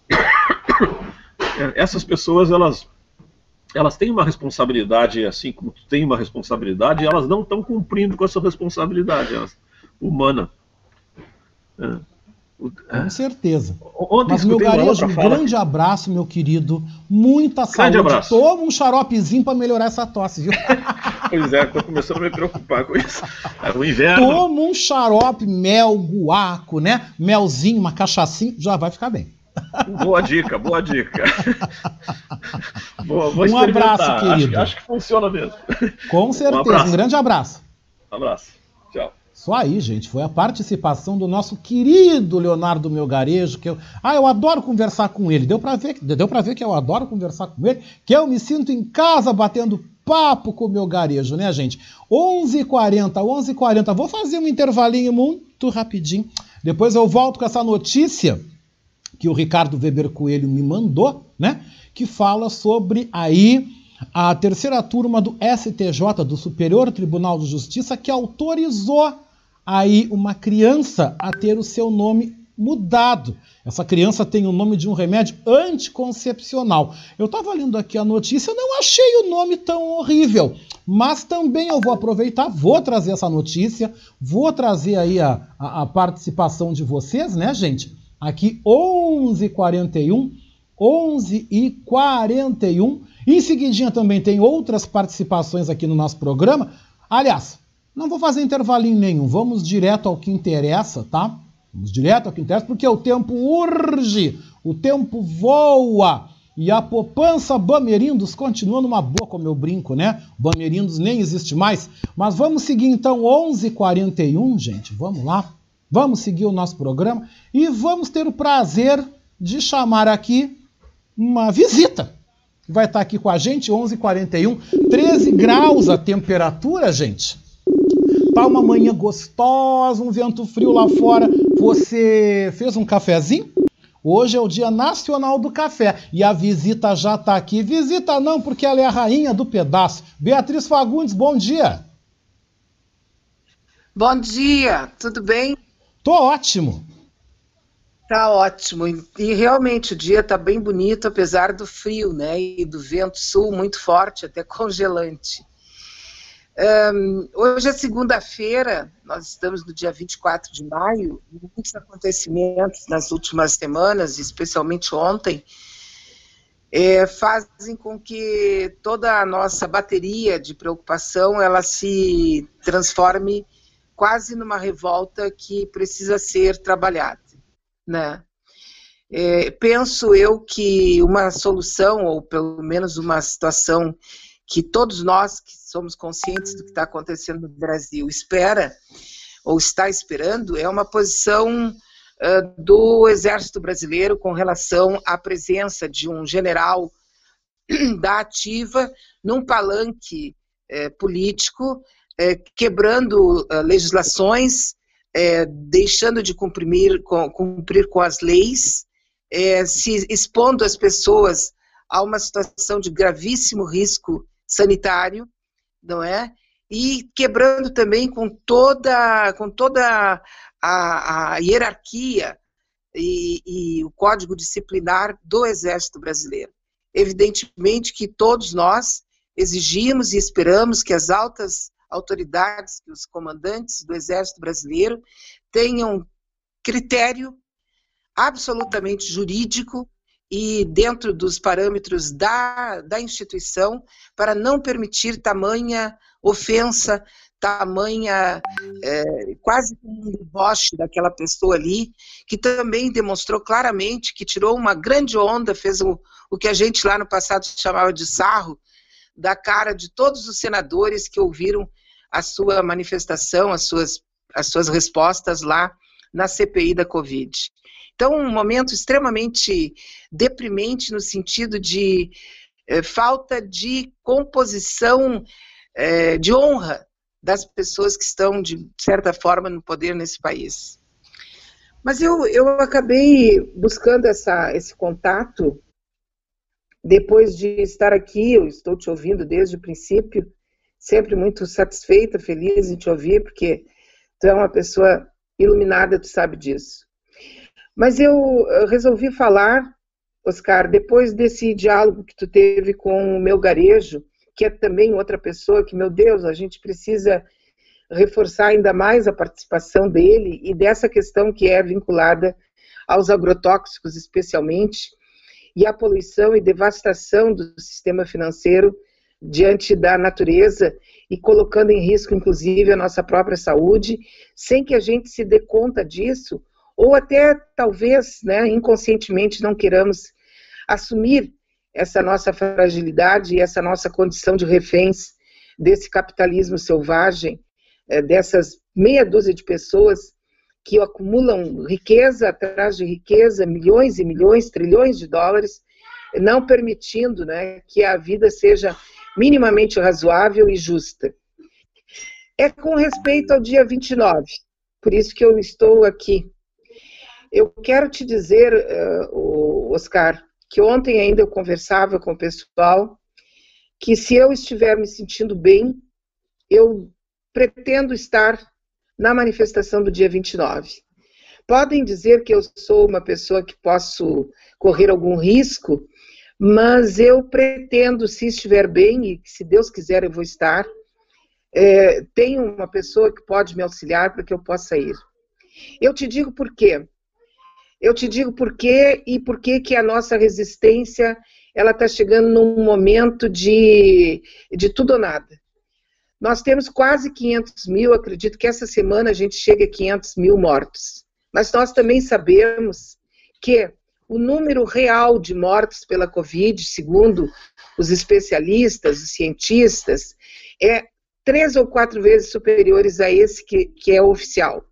essas pessoas, elas elas têm uma responsabilidade, assim como tu tem uma responsabilidade, e elas não estão cumprindo com essa responsabilidade elas, humana. É. Com certeza. Ontem Mas, meu garejo, um grande abraço, meu querido. Muita grande saúde. Abraço. Toma um xaropezinho para melhorar essa tosse, viu? pois é, tô começando a me preocupar com isso. É o inverno. Toma um xarope, mel, guaco, né? Melzinho, uma cachaçinha, já vai ficar bem. Boa dica, boa dica. Boa, um abraço, querido. Acho, acho, que funciona mesmo. Com certeza, um, um grande abraço. Um abraço. Tchau. Só aí, gente, foi a participação do nosso querido Leonardo Melgarejo, que eu, ah, eu adoro conversar com ele. Deu para ver, deu para ver que eu adoro conversar com ele, que eu me sinto em casa batendo papo com o meu garejo, né, gente? 11:40, 11:40. Vou fazer um intervalinho muito rapidinho. Depois eu volto com essa notícia que o Ricardo Weber Coelho me mandou, né? Que fala sobre aí a terceira turma do STJ, do Superior Tribunal de Justiça, que autorizou aí uma criança a ter o seu nome mudado. Essa criança tem o nome de um remédio anticoncepcional. Eu estava lendo aqui a notícia, não achei o nome tão horrível, mas também eu vou aproveitar, vou trazer essa notícia, vou trazer aí a, a, a participação de vocês, né, gente? Aqui 11:41, 11 e 41. Em seguidinha também tem outras participações aqui no nosso programa. Aliás, não vou fazer intervalinho nenhum, vamos direto ao que interessa, tá? Vamos direto ao que interessa, porque o tempo urge, o tempo voa. E a poupança Bamerindos continua numa boa, como eu brinco, né? Bamerindos nem existe mais. Mas vamos seguir então 11:41, gente. Vamos lá. Vamos seguir o nosso programa e vamos ter o prazer de chamar aqui uma visita. Vai estar aqui com a gente, 11h41, 13 graus a temperatura, gente. Tá uma manhã gostosa, um vento frio lá fora. Você fez um cafezinho? Hoje é o Dia Nacional do Café e a visita já está aqui. Visita não, porque ela é a rainha do pedaço. Beatriz Fagundes, bom dia. Bom dia, tudo bem? Tô ótimo. Tá ótimo. E realmente o dia tá bem bonito, apesar do frio, né? E do vento sul muito forte, até congelante. Um, hoje é segunda-feira, nós estamos no dia 24 de maio, muitos acontecimentos nas últimas semanas, especialmente ontem, é, fazem com que toda a nossa bateria de preocupação ela se transforme quase numa revolta que precisa ser trabalhada, né? É, penso eu que uma solução, ou pelo menos uma situação que todos nós que somos conscientes do que está acontecendo no Brasil espera, ou está esperando, é uma posição uh, do Exército Brasileiro com relação à presença de um general da ativa num palanque político é, quebrando uh, legislações, é, deixando de cumprir com, cumprir com as leis, é, se expondo as pessoas a uma situação de gravíssimo risco sanitário, não é? E quebrando também com toda, com toda a, a hierarquia e, e o código disciplinar do Exército Brasileiro. Evidentemente que todos nós exigimos e esperamos que as altas autoridades, que os comandantes do Exército Brasileiro tenham critério absolutamente jurídico e dentro dos parâmetros da, da instituição para não permitir tamanha ofensa, tamanha, é, quase um deboche daquela pessoa ali, que também demonstrou claramente que tirou uma grande onda, fez o, o que a gente lá no passado chamava de sarro, da cara de todos os senadores que ouviram a sua manifestação, as suas, as suas respostas lá na CPI da Covid. Então, um momento extremamente deprimente no sentido de é, falta de composição é, de honra das pessoas que estão, de certa forma, no poder nesse país. Mas eu, eu acabei buscando essa, esse contato depois de estar aqui, eu estou te ouvindo desde o princípio, sempre muito satisfeita, feliz em te ouvir, porque tu é uma pessoa iluminada, tu sabe disso. Mas eu resolvi falar, Oscar, depois desse diálogo que tu teve com o meu garejo, que é também outra pessoa que, meu Deus, a gente precisa reforçar ainda mais a participação dele e dessa questão que é vinculada aos agrotóxicos, especialmente, e à poluição e devastação do sistema financeiro diante da natureza e colocando em risco, inclusive, a nossa própria saúde, sem que a gente se dê conta disso, ou até talvez, né, inconscientemente, não queiramos assumir essa nossa fragilidade e essa nossa condição de reféns desse capitalismo selvagem, é, dessas meia dúzia de pessoas que acumulam riqueza atrás de riqueza, milhões e milhões, trilhões de dólares, não permitindo né, que a vida seja minimamente razoável e justa. É com respeito ao dia 29, por isso que eu estou aqui. Eu quero te dizer, uh, Oscar, que ontem ainda eu conversava com o pessoal, que se eu estiver me sentindo bem, eu pretendo estar na manifestação do dia 29. Podem dizer que eu sou uma pessoa que posso correr algum risco, mas eu pretendo, se estiver bem, e se Deus quiser eu vou estar, é, tenho uma pessoa que pode me auxiliar para que eu possa ir. Eu te digo por quê. Eu te digo por quê e por que que a nossa resistência ela está chegando num momento de, de tudo ou nada. Nós temos quase 500 mil, acredito que essa semana a gente chega a 500 mil mortos. Mas nós também sabemos que o número real de mortos pela Covid, segundo os especialistas, os cientistas, é três ou quatro vezes superiores a esse que, que é oficial.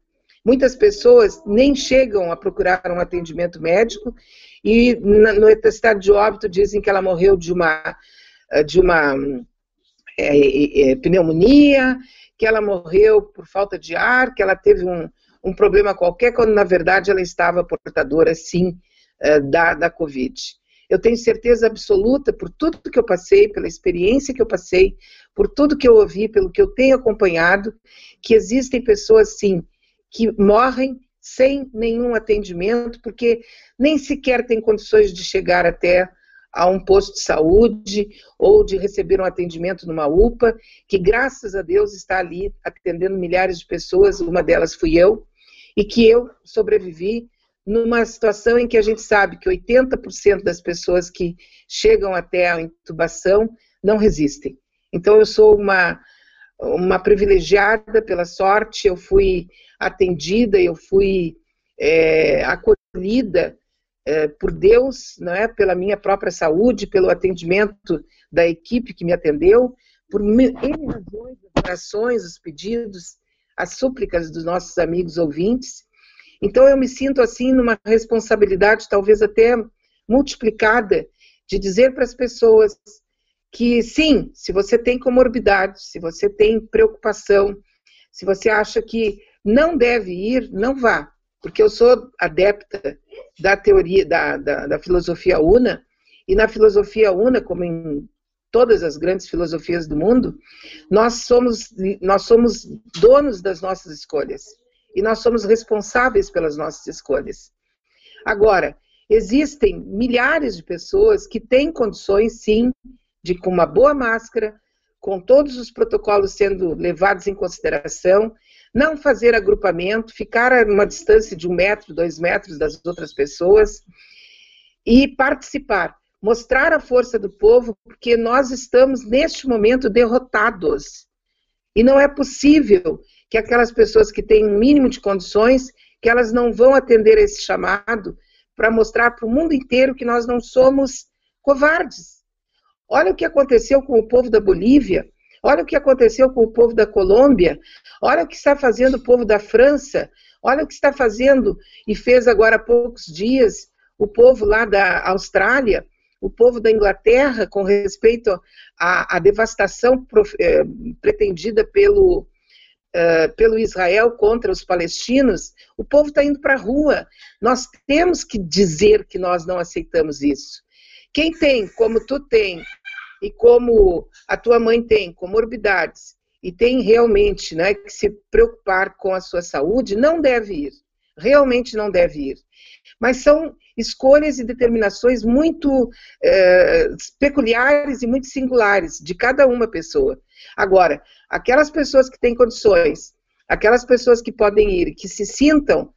Muitas pessoas nem chegam a procurar um atendimento médico e no atestado de óbito dizem que ela morreu de uma, de uma é, é, pneumonia, que ela morreu por falta de ar, que ela teve um, um problema qualquer, quando na verdade ela estava portadora, sim, é, da, da Covid. Eu tenho certeza absoluta, por tudo que eu passei, pela experiência que eu passei, por tudo que eu ouvi, pelo que eu tenho acompanhado, que existem pessoas, sim, que morrem sem nenhum atendimento, porque nem sequer têm condições de chegar até a um posto de saúde ou de receber um atendimento numa UPA, que graças a Deus está ali atendendo milhares de pessoas, uma delas fui eu, e que eu sobrevivi numa situação em que a gente sabe que 80% das pessoas que chegam até a intubação não resistem. Então eu sou uma uma privilegiada pela sorte, eu fui atendida, eu fui é, acolhida é, por Deus, não é? pela minha própria saúde, pelo atendimento da equipe que me atendeu, por N razões, as orações, os pedidos, as súplicas dos nossos amigos ouvintes. Então eu me sinto assim numa responsabilidade talvez até multiplicada de dizer para as pessoas que sim, se você tem comorbidade, se você tem preocupação, se você acha que não deve ir, não vá, porque eu sou adepta da teoria, da, da, da filosofia una, e na filosofia una, como em todas as grandes filosofias do mundo, nós somos, nós somos donos das nossas escolhas e nós somos responsáveis pelas nossas escolhas. Agora, existem milhares de pessoas que têm condições, sim, de com uma boa máscara, com todos os protocolos sendo levados em consideração, não fazer agrupamento, ficar a uma distância de um metro, dois metros das outras pessoas e participar, mostrar a força do povo, porque nós estamos neste momento derrotados. E não é possível que aquelas pessoas que têm um mínimo de condições, que elas não vão atender esse chamado para mostrar para o mundo inteiro que nós não somos covardes. Olha o que aconteceu com o povo da Bolívia, olha o que aconteceu com o povo da Colômbia, olha o que está fazendo o povo da França, olha o que está fazendo e fez agora há poucos dias o povo lá da Austrália, o povo da Inglaterra, com respeito à, à devastação prof, eh, pretendida pelo, eh, pelo Israel contra os palestinos, o povo está indo para a rua. Nós temos que dizer que nós não aceitamos isso. Quem tem, como tu tem, e como a tua mãe tem, comorbidades, e tem realmente né, que se preocupar com a sua saúde, não deve ir. Realmente não deve ir. Mas são escolhas e determinações muito é, peculiares e muito singulares de cada uma pessoa. Agora, aquelas pessoas que têm condições, aquelas pessoas que podem ir, que se sintam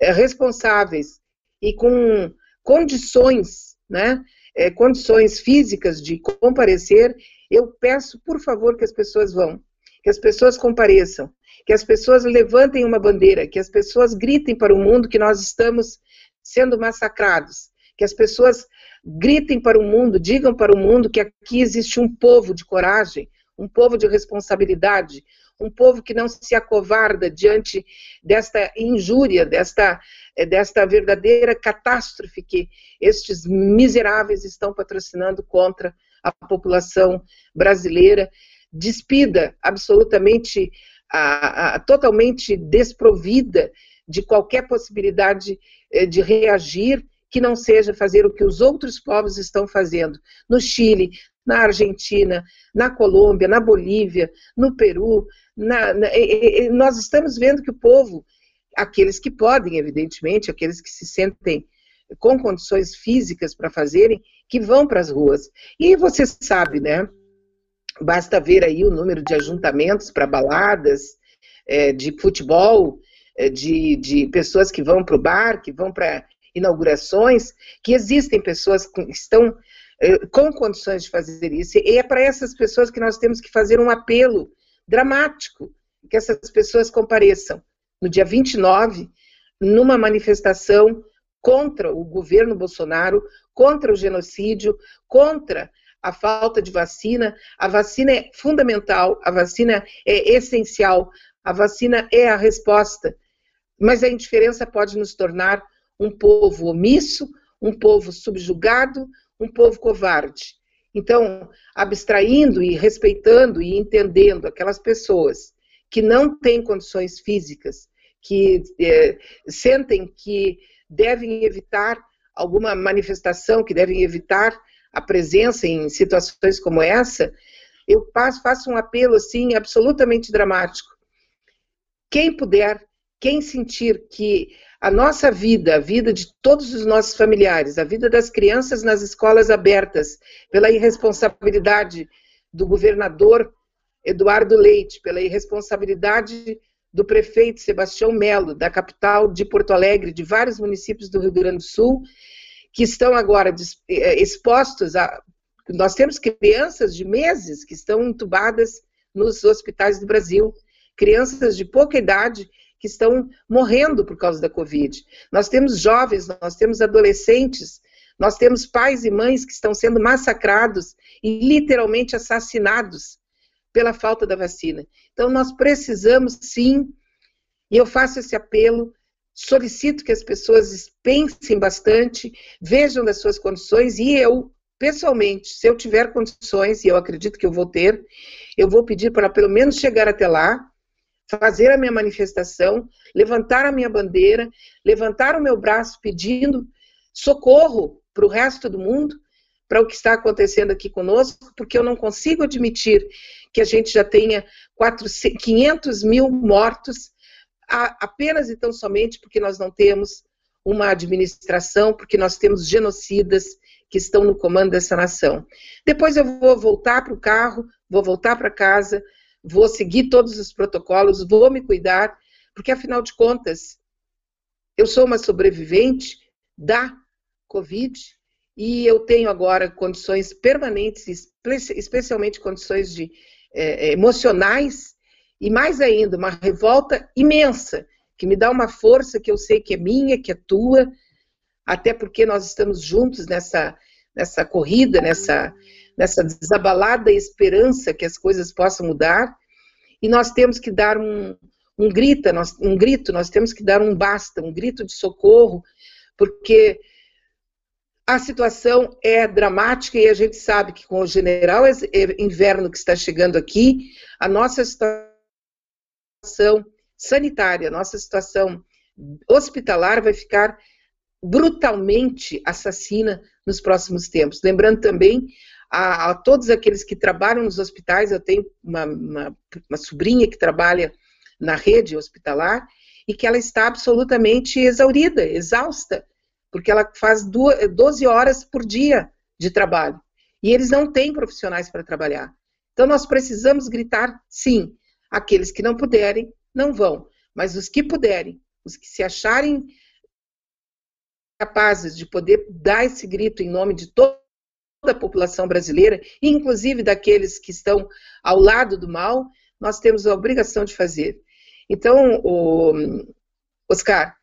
é, responsáveis e com condições, né, é, condições físicas de comparecer, eu peço, por favor, que as pessoas vão, que as pessoas compareçam, que as pessoas levantem uma bandeira, que as pessoas gritem para o mundo que nós estamos sendo massacrados, que as pessoas gritem para o mundo, digam para o mundo que aqui existe um povo de coragem, um povo de responsabilidade, um povo que não se acovarda diante desta injúria, desta, eh, desta verdadeira catástrofe que estes miseráveis estão patrocinando contra a população brasileira, despida, absolutamente, a, a, totalmente desprovida de qualquer possibilidade eh, de reagir que não seja fazer o que os outros povos estão fazendo. No Chile, na Argentina, na Colômbia, na Bolívia, no Peru. Na, na, e, e, nós estamos vendo que o povo, aqueles que podem, evidentemente, aqueles que se sentem com condições físicas para fazerem, que vão para as ruas. E você sabe, né? Basta ver aí o número de ajuntamentos para baladas, é, de futebol, é, de, de pessoas que vão para o bar, que vão para inaugurações, que existem pessoas que estão com condições de fazer isso. E é para essas pessoas que nós temos que fazer um apelo dramático, que essas pessoas compareçam no dia 29, numa manifestação contra o governo Bolsonaro, contra o genocídio, contra a falta de vacina. A vacina é fundamental, a vacina é essencial, a vacina é a resposta mas a indiferença pode nos tornar um povo omisso, um povo subjugado, um povo covarde. Então, abstraindo e respeitando e entendendo aquelas pessoas que não têm condições físicas, que é, sentem que devem evitar alguma manifestação, que devem evitar a presença em situações como essa, eu faço um apelo assim absolutamente dramático. Quem puder quem sentir que a nossa vida, a vida de todos os nossos familiares, a vida das crianças nas escolas abertas, pela irresponsabilidade do governador Eduardo Leite, pela irresponsabilidade do prefeito Sebastião Melo, da capital de Porto Alegre, de vários municípios do Rio Grande do Sul, que estão agora eh, expostos a. Nós temos crianças de meses que estão entubadas nos hospitais do Brasil, crianças de pouca idade que estão morrendo por causa da Covid. Nós temos jovens, nós temos adolescentes, nós temos pais e mães que estão sendo massacrados e literalmente assassinados pela falta da vacina. Então, nós precisamos sim, e eu faço esse apelo, solicito que as pessoas pensem bastante, vejam das suas condições e eu, pessoalmente, se eu tiver condições, e eu acredito que eu vou ter, eu vou pedir para pelo menos chegar até lá, fazer a minha manifestação, levantar a minha bandeira, levantar o meu braço pedindo socorro para o resto do mundo, para o que está acontecendo aqui conosco, porque eu não consigo admitir que a gente já tenha 400, 500 mil mortos apenas e tão somente porque nós não temos uma administração, porque nós temos genocidas que estão no comando dessa nação. Depois eu vou voltar para o carro, vou voltar para casa, vou seguir todos os protocolos, vou me cuidar, porque afinal de contas, eu sou uma sobrevivente da Covid e eu tenho agora condições permanentes, especialmente condições de, é, emocionais, e mais ainda, uma revolta imensa, que me dá uma força que eu sei que é minha, que é tua, até porque nós estamos juntos nessa, nessa corrida, nessa, nessa desabalada esperança que as coisas possam mudar, e nós temos que dar um, um, grita, nós, um grito, nós temos que dar um basta, um grito de socorro, porque a situação é dramática e a gente sabe que com o general inverno que está chegando aqui, a nossa situação sanitária, a nossa situação hospitalar vai ficar brutalmente assassina nos próximos tempos. Lembrando também a, a todos aqueles que trabalham nos hospitais, eu tenho uma, uma, uma sobrinha que trabalha na rede hospitalar e que ela está absolutamente exaurida, exausta, porque ela faz 12 horas por dia de trabalho. E eles não têm profissionais para trabalhar. Então, nós precisamos gritar, sim. Aqueles que não puderem, não vão. Mas os que puderem, os que se acharem capazes de poder dar esse grito em nome de toda a população brasileira, inclusive daqueles que estão ao lado do mal, nós temos a obrigação de fazer. Então, Oscar,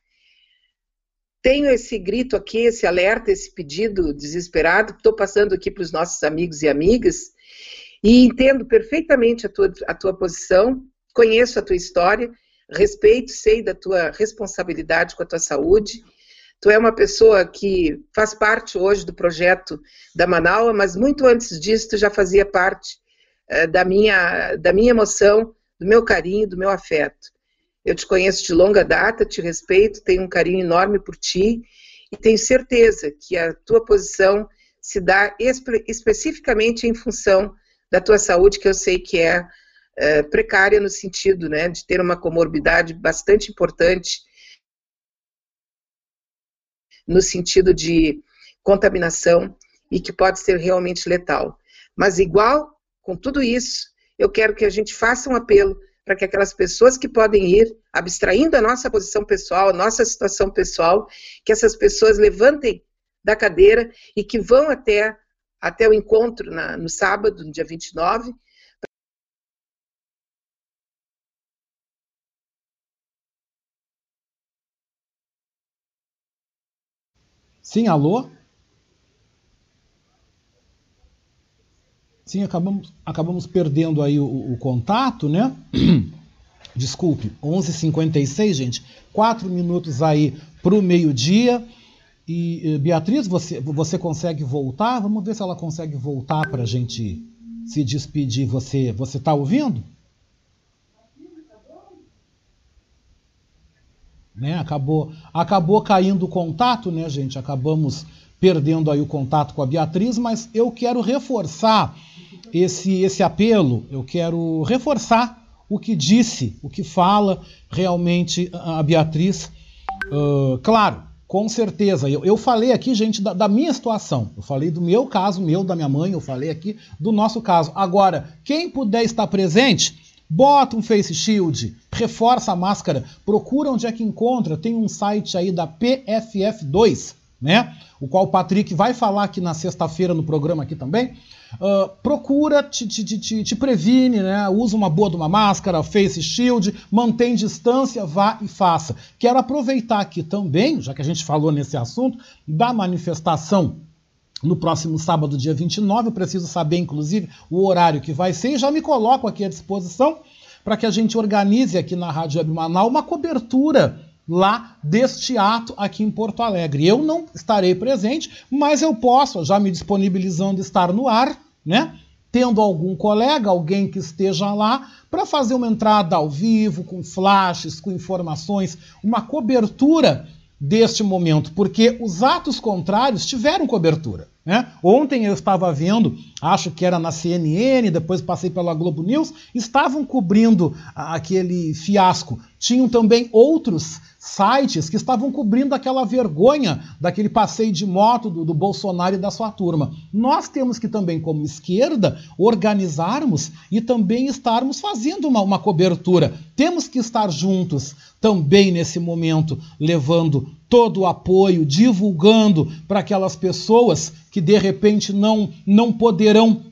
tenho esse grito aqui, esse alerta, esse pedido desesperado, estou passando aqui para os nossos amigos e amigas, e entendo perfeitamente a tua, a tua posição, conheço a tua história, respeito, sei da tua responsabilidade com a tua saúde. Tu é uma pessoa que faz parte hoje do projeto da Manaua, mas muito antes disso tu já fazia parte uh, da, minha, da minha emoção, do meu carinho, do meu afeto. Eu te conheço de longa data, te respeito, tenho um carinho enorme por ti e tenho certeza que a tua posição se dá espe especificamente em função da tua saúde, que eu sei que é, é precária no sentido né, de ter uma comorbidade bastante importante no sentido de contaminação e que pode ser realmente letal. Mas igual com tudo isso, eu quero que a gente faça um apelo para que aquelas pessoas que podem ir, abstraindo a nossa posição pessoal, a nossa situação pessoal, que essas pessoas levantem da cadeira e que vão até, até o encontro na, no sábado, no dia 29, Sim, alô? Sim, acabamos, acabamos perdendo aí o, o contato, né? Desculpe, 11h56, gente. Quatro minutos aí para o meio-dia. E, Beatriz, você, você consegue voltar? Vamos ver se ela consegue voltar para a gente se despedir. Você você está ouvindo? Né? Acabou, acabou caindo o contato, né, gente? Acabamos perdendo aí o contato com a Beatriz, mas eu quero reforçar esse, esse apelo, eu quero reforçar o que disse, o que fala realmente a Beatriz. Uh, claro, com certeza. Eu, eu falei aqui, gente, da, da, minha situação. Eu falei do meu caso, meu, da minha mãe, eu falei aqui do nosso caso. Agora, quem puder estar presente, bota um face shield, reforça a máscara, procura onde é que encontra. Tem um site aí da PFF2, né? O qual o Patrick vai falar aqui na sexta-feira no programa aqui também. Uh, procura, te, te, te, te, previne, né? usa uma boa de uma máscara, face shield, mantém distância, vá e faça. Quero aproveitar aqui também, já que a gente falou nesse assunto, da manifestação no próximo sábado, dia 29. Eu preciso saber, inclusive, o horário que vai ser e já me coloco aqui à disposição para que a gente organize aqui na Rádio Web Manaus uma cobertura lá deste ato aqui em Porto Alegre. Eu não estarei presente, mas eu posso, já me disponibilizando estar no ar, né? Tendo algum colega, alguém que esteja lá, para fazer uma entrada ao vivo, com flashes, com informações, uma cobertura deste momento, porque os atos contrários tiveram cobertura. Né? Ontem eu estava vendo, acho que era na CNN, depois passei pela Globo News, estavam cobrindo aquele fiasco. Tinham também outros sites que estavam cobrindo aquela vergonha daquele passeio de moto do, do, Bolsonaro e da sua turma. Nós temos que também, como esquerda, organizarmos e também estarmos fazendo uma, uma cobertura. Temos que estar juntos também nesse momento, levando todo o apoio, divulgando para aquelas pessoas que de repente não, não poderão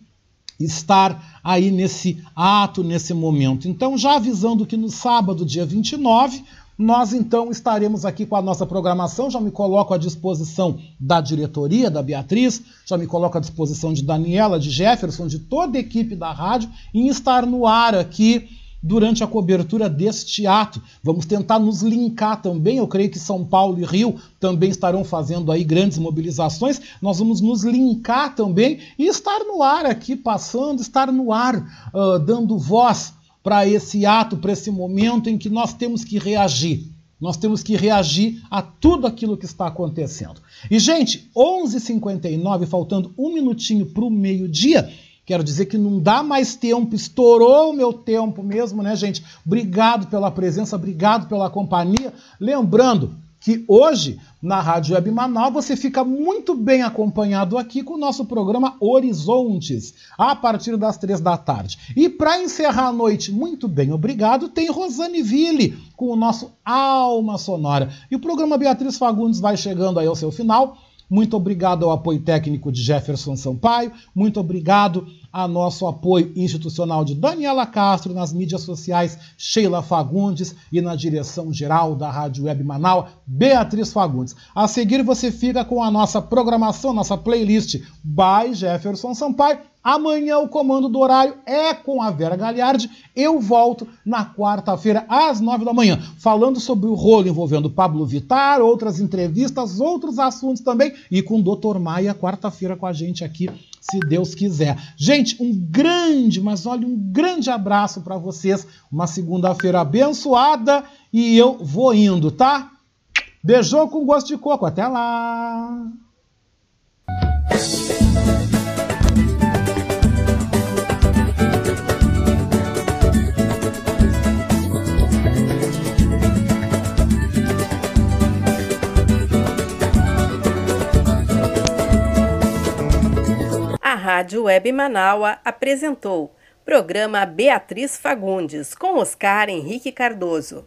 estar aí nesse ato, nesse momento. Então, já avisando que no sábado, dia 29, nós então estaremos aqui com a nossa programação. Já me coloco à disposição da diretoria, da Beatriz, já me coloco à disposição de Daniela, de Jefferson, de toda a equipe da rádio, em estar no ar aqui durante a cobertura deste ato. Vamos tentar nos linkar também. Eu creio que São Paulo e Rio também estarão fazendo aí grandes mobilizações. Nós vamos nos linkar também e estar no ar aqui, passando, estar no ar, uh, dando voz para esse ato, para esse momento em que nós temos que reagir. Nós temos que reagir a tudo aquilo que está acontecendo. E, gente, 11h59, faltando um minutinho para o meio-dia, Quero dizer que não dá mais tempo, estourou o meu tempo mesmo, né, gente? Obrigado pela presença, obrigado pela companhia. Lembrando que hoje, na Rádio Web Manaus, você fica muito bem acompanhado aqui com o nosso programa Horizontes, a partir das três da tarde. E para encerrar a noite, muito bem, obrigado, tem Rosane Ville com o nosso Alma Sonora. E o programa Beatriz Fagundes vai chegando aí ao seu final. Muito obrigado ao apoio técnico de Jefferson Sampaio. Muito obrigado a nosso apoio institucional de Daniela Castro nas mídias sociais, Sheila Fagundes e na direção geral da Rádio Web Manaus, Beatriz Fagundes. A seguir você fica com a nossa programação, nossa playlist by Jefferson Sampaio Amanhã o comando do horário é com a Vera Galhardi. Eu volto na quarta-feira, às nove da manhã, falando sobre o rolo envolvendo Pablo Vittar, outras entrevistas, outros assuntos também. E com o Dr. Maia, quarta-feira, com a gente aqui, se Deus quiser. Gente, um grande, mas olha, um grande abraço para vocês. Uma segunda-feira abençoada e eu vou indo, tá? Beijou com gosto de coco. Até lá! Rádio Web Manaua apresentou programa Beatriz Fagundes com Oscar Henrique Cardoso.